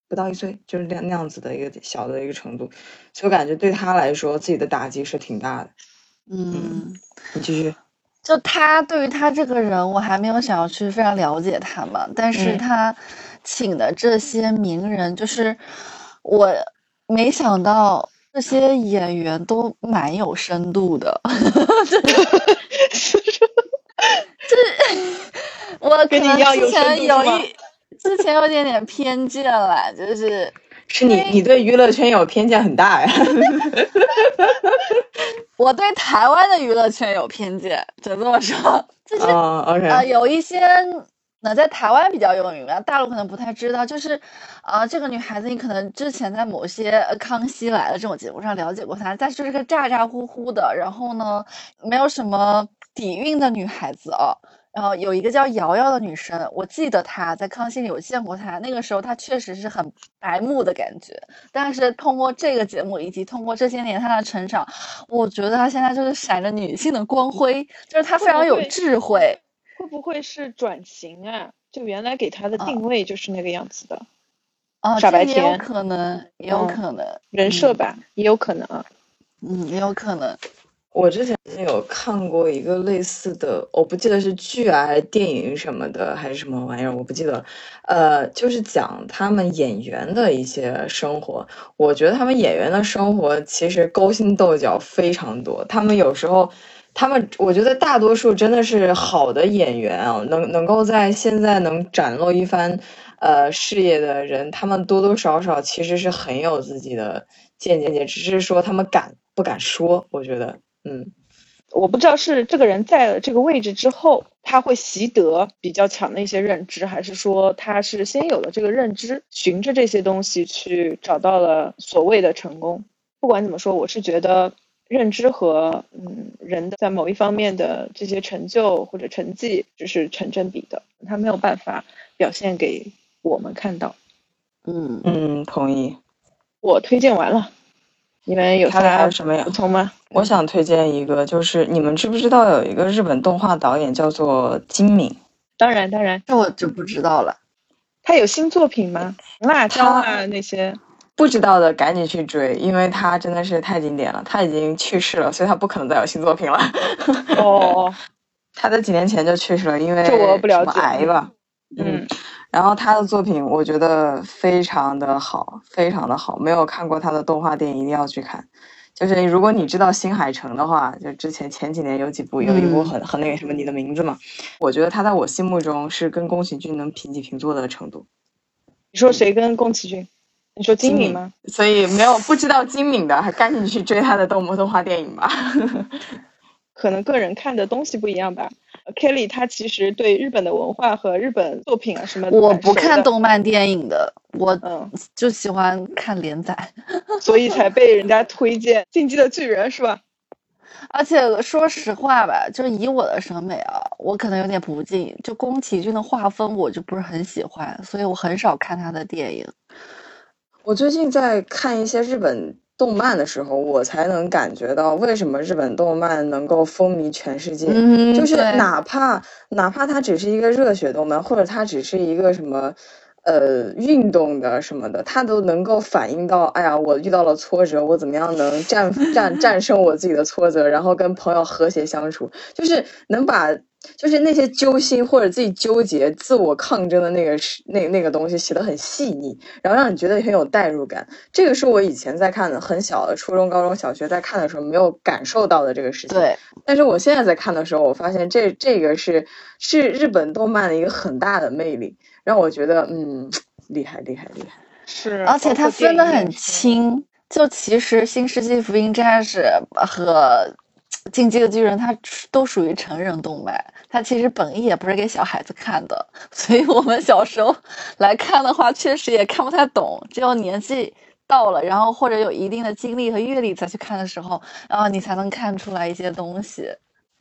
C: 不到一岁，就是那那样子的一个小的一个程度，所以我感觉对她来说自己的打击是挺大的。
B: 嗯，
C: 你继续。
B: 就他对于他这个人，我还没有想要去非常了解他嘛，但是他请的这些名人，就是我没想到这些演员都蛮有深度的。这 我可能之前有一之前有点点偏见了，就是
C: 是你你对娱乐圈有偏见很大呀。
B: 我对台湾的娱乐圈有偏见，只能这么说。就是
C: 啊，
B: 有一些那在台湾比较有名，大陆可能不太知道。就是啊，这个女孩子，你可能之前在某些《康熙来了》这种节目上了解过她，但是就是个咋咋呼呼的，然后呢，没有什么。底蕴的女孩子哦，然后有一个叫瑶瑶的女生，我记得她在康熙里有见过她，那个时候她确实是很白目的感觉，但是通过这个节目以及通过这些年她的成长，我觉得她现在就是闪着女性的光辉，就是她非常有智慧。
A: 会不会是转型啊？就原来给她的定位就是那个样子的，
B: 哦，
A: 傻白甜，
B: 有可能，也有可能
A: 人设吧，也有可能啊。
B: 嗯，也有可能。
C: 我之前有看过一个类似的，我不记得是剧啊还是电影什么的，还是什么玩意儿，我不记得。呃，就是讲他们演员的一些生活。我觉得他们演员的生活其实勾心斗角非常多。他们有时候，他们我觉得大多数真的是好的演员啊，能能够在现在能展露一番呃事业的人，他们多多少少其实是很有自己的见解，只是说他们敢不敢说。我觉得。嗯，
A: 我不知道是这个人在了这个位置之后，他会习得比较强的一些认知，还是说他是先有了这个认知，循着这些东西去找到了所谓的成功。不管怎么说，我是觉得认知和嗯人的在某一方面的这些成就或者成绩，就是成正比的，他没有办法表现给我们看到。
B: 嗯
C: 嗯，同意。
A: 我推荐完了。你们有
C: 他还有什么
A: 补充吗？
C: 我想推荐一个，就是你们知不知道有一个日本动画导演叫做金敏？
A: 当然，当然，
B: 这我就不知道了。
A: 他有新作品吗？辣椒啊那些？
C: 不知道的赶紧去追，因为他真的是太经典了。他已经去世了，所以他不可能再有新作品了。
A: 哦，
C: 他在几年前就去世了，因为
A: 这我不了解。
C: 癌吧？
A: 嗯。
C: 然后他的作品我觉得非常的好，非常的好。没有看过他的动画电影，一定要去看。就是如果你知道新海诚的话，就之前前几年有几部，有一部很很那个什么你的名字嘛，我觉得他在我心目中是跟宫崎骏能平起平坐的程度。
A: 你说谁跟宫崎骏？你说金敏吗？
C: 所以没有不知道金敏的，还赶紧去追他的动动画电影吧。
A: 可能个人看的东西不一样吧。Kelly 他其实对日本的文化和日本作品啊什么，
B: 我不看动漫电影的，我嗯就喜欢看连载，
A: 所以才被人家推荐《进击的巨人》是吧？
B: 而且说实话吧，就是以我的审美啊，我可能有点不敬，就宫崎骏的画风我就不是很喜欢，所以我很少看他的电影。
C: 我最近在看一些日本。动漫的时候，我才能感觉到为什么日本动漫能够风靡全世界。就是哪怕哪怕它只是一个热血动漫，或者它只是一个什么呃运动的什么的，它都能够反映到，哎呀，我遇到了挫折，我怎么样能战 战战胜我自己的挫折，然后跟朋友和谐相处，就是能把。就是那些揪心或者自己纠结、自我抗争的那个是那那个东西写的很细腻，然后让你觉得很有代入感。这个是我以前在看的很小的初中、高中小学在看的时候没有感受到的这个事情。
B: 对，
C: 但是我现在在看的时候，我发现这这个是是日本动漫的一个很大的魅力，让我觉得嗯厉害厉害厉害。
A: 是，
B: 而且它分得很清，就其实《新世纪福音战士》和。进击的巨人，它都属于成人动漫，它其实本意也不是给小孩子看的，所以我们小时候来看的话，确实也看不太懂。只有年纪到了，然后或者有一定的经历和阅历再去看的时候，然后你才能看出来一些东西。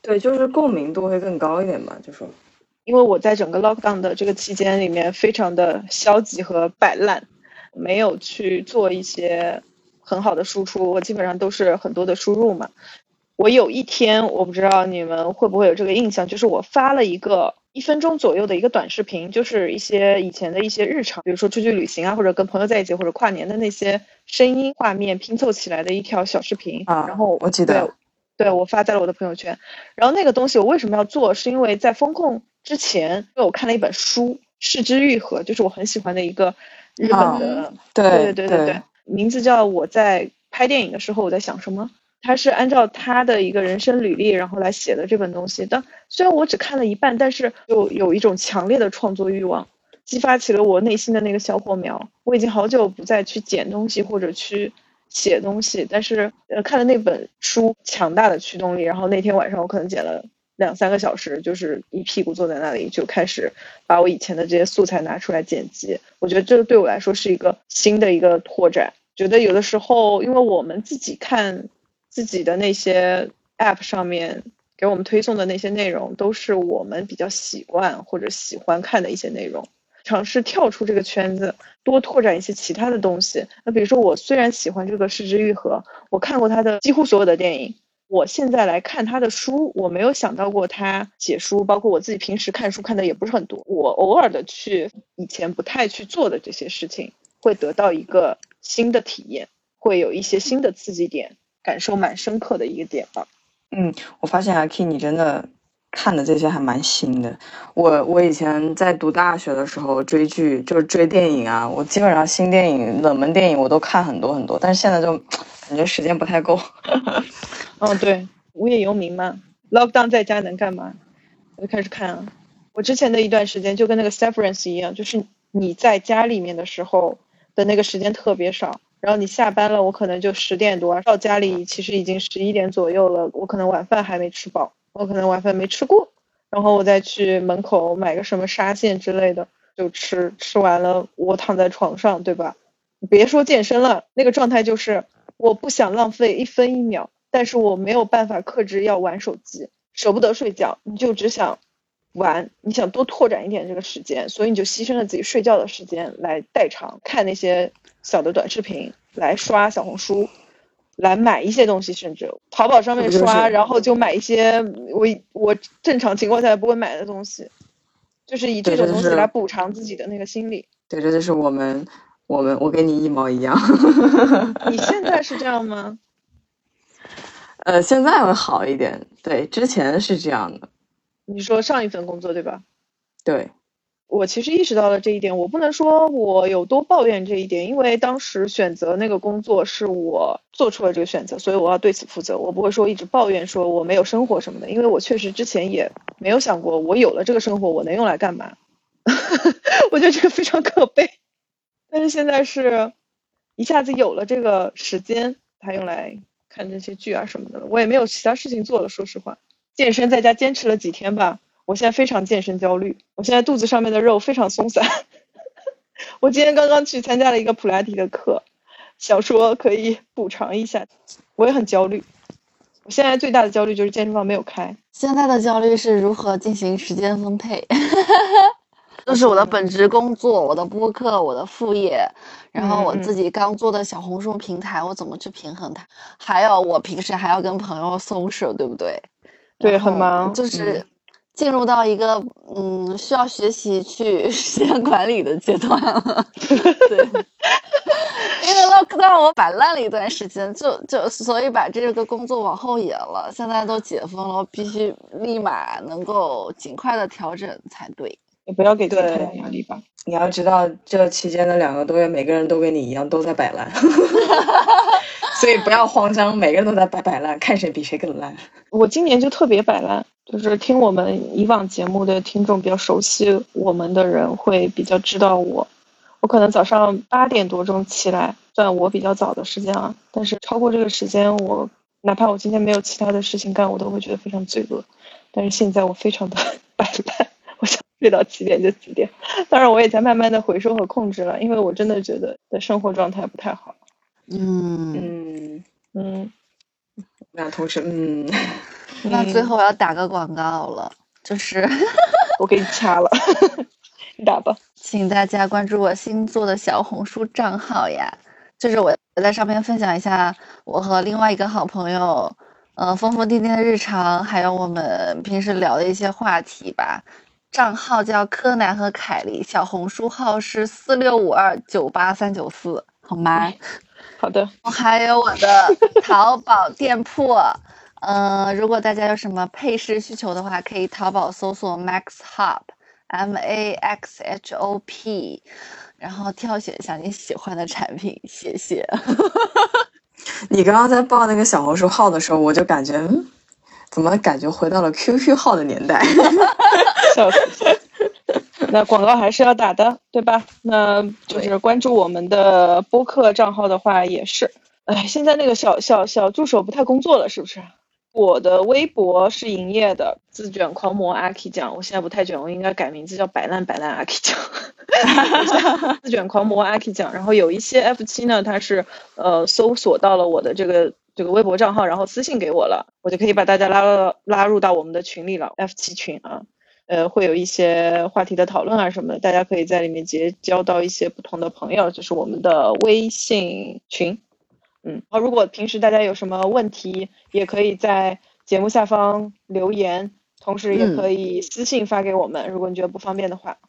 C: 对，就是共鸣度会更高一点嘛，就说，
A: 因为我在整个 lockdown 的这个期间里面，非常的消极和摆烂，没有去做一些很好的输出，我基本上都是很多的输入嘛。我有一天，我不知道你们会不会有这个印象，就是我发了一个一分钟左右的一个短视频，就是一些以前的一些日常，比如说出去旅行啊，或者跟朋友在一起，或者跨年的那些声音画面拼凑起来的一条小视频。
C: 啊，
A: 然后
C: 我记得，
A: 对我发在了我的朋友圈。然后那个东西我为什么要做？是因为在风控之前，因为我看了一本书《视之愈合》，就是我很喜欢的一个日本的，对对对对对，名字叫《我在拍电影的时候我在想什么》。他是按照他的一个人生履历，然后来写的这本东西。但虽然我只看了一半，但是又有一种强烈的创作欲望，激发起了我内心的那个小火苗。我已经好久不再去剪东西或者去写东西，但是呃，看了那本书，强大的驱动力。然后那天晚上我可能剪了两三个小时，就是一屁股坐在那里就开始把我以前的这些素材拿出来剪辑。我觉得这个对我来说是一个新的一个拓展。觉得有的时候，因为我们自己看。自己的那些 App 上面给我们推送的那些内容，都是我们比较习惯或者喜欢看的一些内容。尝试跳出这个圈子，多拓展一些其他的东西。那比如说，我虽然喜欢这个失之愈合，我看过他的几乎所有的电影。我现在来看他的书，我没有想到过他写书，包括我自己平时看书看的也不是很多。我偶尔的去以前不太去做的这些事情，会得到一个新的体验，会有一些新的刺激点。感受蛮深刻的一个点吧。
C: 嗯，我发现阿 K 你真的看的这些还蛮新的。我我以前在读大学的时候追剧，就是追电影啊，我基本上新电影、冷门电影我都看很多很多，但是现在就感觉时间不太够。
A: 嗯，对，无业游民嘛，lockdown 在家能干嘛？我就开始看啊。我之前的一段时间就跟那个 Severance 一样，就是你在家里面的时候的那个时间特别少，然后你下班了，我可能就十点多到家里，其实已经十一点左右了，我可能晚饭还没吃饱，我可能晚饭没吃过，然后我再去门口买个什么沙县之类的就吃，吃完了我躺在床上，对吧？别说健身了，那个状态就是我不想浪费一分一秒，但是我没有办法克制要玩手机，舍不得睡觉，你就只想。玩，你想多拓展一点这个时间，所以你就牺牲了自己睡觉的时间来代偿看那些小的短视频，来刷小红书，来买一些东西，甚至淘宝上面刷，然后就买一些我我正常情况下不会买的东西，就是以这种东西来补偿自己的那个心理。
C: 对，这就是我们我们我跟你一毛一样。
A: 你现在是这样吗？
C: 呃，现在会好一点，对，之前是这样的。
A: 你说上一份工作对吧？
C: 对，
A: 我其实意识到了这一点。我不能说我有多抱怨这一点，因为当时选择那个工作是我做出了这个选择，所以我要对此负责。我不会说一直抱怨说我没有生活什么的，因为我确实之前也没有想过我有了这个生活我能用来干嘛。我觉得这个非常可悲。但是现在是一下子有了这个时间，他用来看这些剧啊什么的了。我也没有其他事情做了，说实话。健身在家坚持了几天吧，我现在非常健身焦虑，我现在肚子上面的肉非常松散。我今天刚刚去参加了一个普拉提的课，想说可以补偿一下，我也很焦虑。我现在最大的焦虑就是健身房没有开。
B: 现在的焦虑是如何进行时间分配？这是我的本职工作，我的播客，我的副业，然后我自己刚做的小红书平台，我怎么去平衡它？还有我平时还要跟朋友 social，对不对？
A: 对，很忙，
B: 就是进入到一个嗯需要学习去 时间管理的阶段了。对，因为 lockdown 我摆烂了一段时间，就就所以把这个工作往后延了。现在都解封了，我必须立马能够尽快的调整才对。
A: 也不要给自己太大压力吧。
C: 你要知道，这期间的两个多月，每个人都跟你一样都在摆烂。所以不要慌张，每个人都在摆摆烂，看谁比谁更烂。
A: 我今年就特别摆烂，就是听我们以往节目的听众比较熟悉我们的人会比较知道我。我可能早上八点多钟起来，算我比较早的时间啊。但是超过这个时间，我哪怕我今天没有其他的事情干，我都会觉得非常罪恶。但是现在我非常的 摆烂，睡到几点就几点。当然，我也在慢慢的回收和控制了，因为我真的觉得的生活状态不太好。
B: 嗯
C: 嗯
A: 嗯，
C: 那同时嗯，
B: 那最后我要打个广告了，就是
A: 我给你掐了，你打吧，
B: 请大家关注我新做的小红书账号呀，就是我我在上面分享一下我和另外一个好朋友，呃，疯疯癫癫的日常，还有我们平时聊的一些话题吧。账号叫柯南和凯莉，小红书号是四六五二九八三九四，好吗？
A: 好的，
B: 还有我的淘宝店铺，嗯，如果大家有什么配饰需求的话，可以淘宝搜索 Max Hop，M A X H O P，然后挑选一下你喜欢的产品，谢谢。
C: 你刚刚在报那个小红书号的时候，我就感觉，嗯，怎么感觉回到了 QQ 号的年代？
A: 笑死。那广告还是要打的，对吧？那就是关注我们的播客账号的话，也是。哎，现在那个小小小助手不太工作了，是不是？我的微博是营业的，自卷狂魔阿 K 酱。我现在不太卷，我应该改名字叫摆烂摆烂阿 K 酱。自卷狂魔阿 K 酱。然后有一些 F 七呢，它是呃搜索到了我的这个这个微博账号，然后私信给我了，我就可以把大家拉到拉入到我们的群里了，F 七群啊。呃，会有一些话题的讨论啊什么的，大家可以在里面结交到一些不同的朋友，就是我们的微信群。嗯，好，如果平时大家有什么问题，也可以在节目下方留言，同时也可以私信发给我们，如果你觉得不方便的话。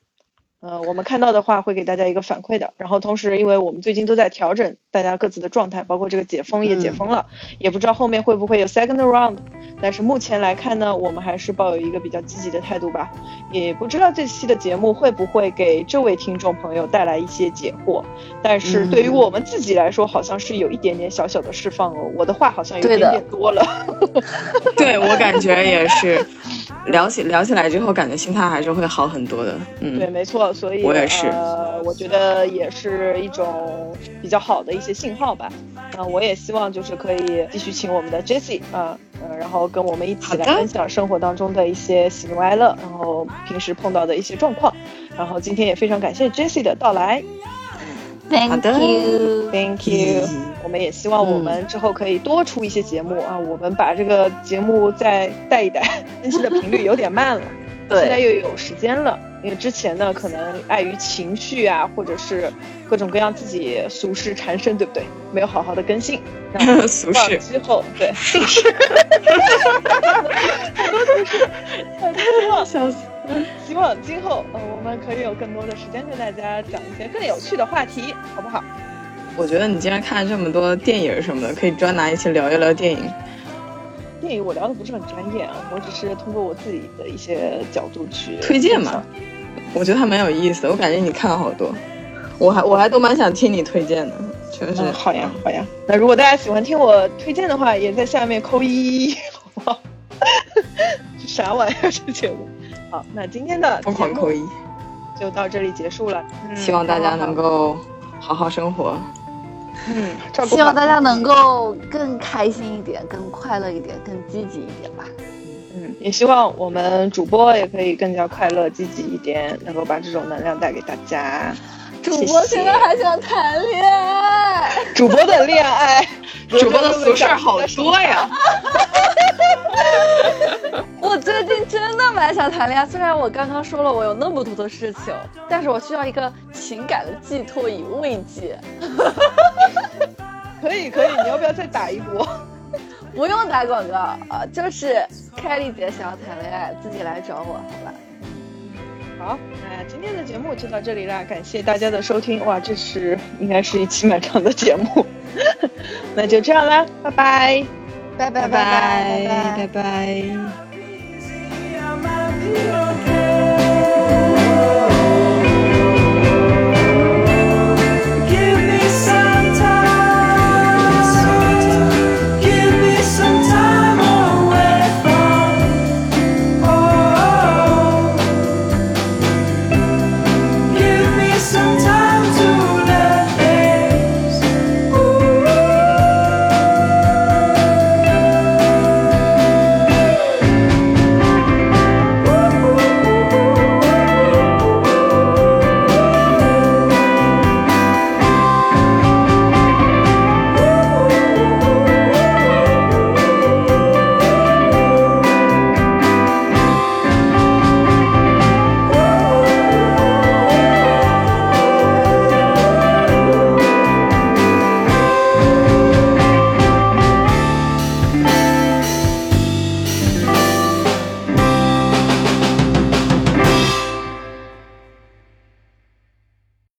A: 呃，我们看到的话会给大家一个反馈的。然后同时，因为我们最近都在调整大家各自的状态，包括这个解封也解封了，也不知道后面会不会有 second round。但是目前来看呢，我们还是抱有一个比较积极的态度吧。也不知道这期的节目会不会给这位听众朋友带来一些解惑。但是对于我们自己来说，好像是有一点点小小的释放哦。我的话好像有点点多了。
C: 对我感觉也是，聊起聊起来之后，感觉心态还是会好很多的。嗯，
A: 对，没错。所以
C: 我也是，
A: 呃，我觉得也是一种比较好的一些信号吧。那我也希望就是可以继续请我们的 Jessie 啊，呃，然后跟我们一起来分享生活当中的一些喜怒哀乐，然后平时碰到的一些状况。然后今天也非常感谢 Jessie 的到来。
B: Thank
A: you，Thank you。
C: 嗯
A: 我们也希望我们之后可以多出一些节目啊，我们把这个节目再带一带，更新的频率有点慢了。
B: 对
A: 现在又有时间了，因为之前呢，可能碍于情绪啊，或者是各种各样自己俗事缠身，对不对？没有好好的更新。那
C: 俗
A: 希望
C: 事
A: 之后对俗事，很多俗事。希望
C: 笑死。
A: 希望今后呃，我们可以有更多的时间跟大家讲一些更有趣的话题，好不好？
C: 我觉得你今天看了这么多电影什么的，可以专拿一期聊一聊电影。
A: 电影我聊的不是很专业啊，我只是通过我自己的一些角度去
C: 推荐嘛。我觉得还蛮有意思的，我感觉你看了好多，我还我还都蛮想听你推荐的，确实、
A: 嗯。好呀，好呀。那如果大家喜欢听我推荐的话，也在下面扣一，好不好？这 啥玩意儿这节目？好，那今天的
C: 疯狂扣一
A: 就到这里结束了。嗯、
C: 希望大家能够好好生活。
A: 嗯，
B: 希望大家能够更开心一点，更快乐一点，更积极一点吧。
A: 嗯，也希望我们主播也可以更加快乐、积极一点，能够把这种能量带给大家。
B: 主播现在还想谈恋爱，
A: 主播的恋爱，
C: 主播的俗事好多呀。
B: 我最近真的蛮想谈恋爱，虽然我刚刚说了我有那么多的事情，但是我需要一个情感的寄托与慰藉。
A: 可以可以，你要不要再打一波？
B: 不用打广告啊，就是凯丽姐想要谈恋爱，自己来找我，好吧？
A: 好，那今天的节目就到这里啦，感谢大家的收听。哇，这是应该是一期蛮长的节目，那就这样啦，拜拜，
B: 拜拜
C: 拜拜拜拜。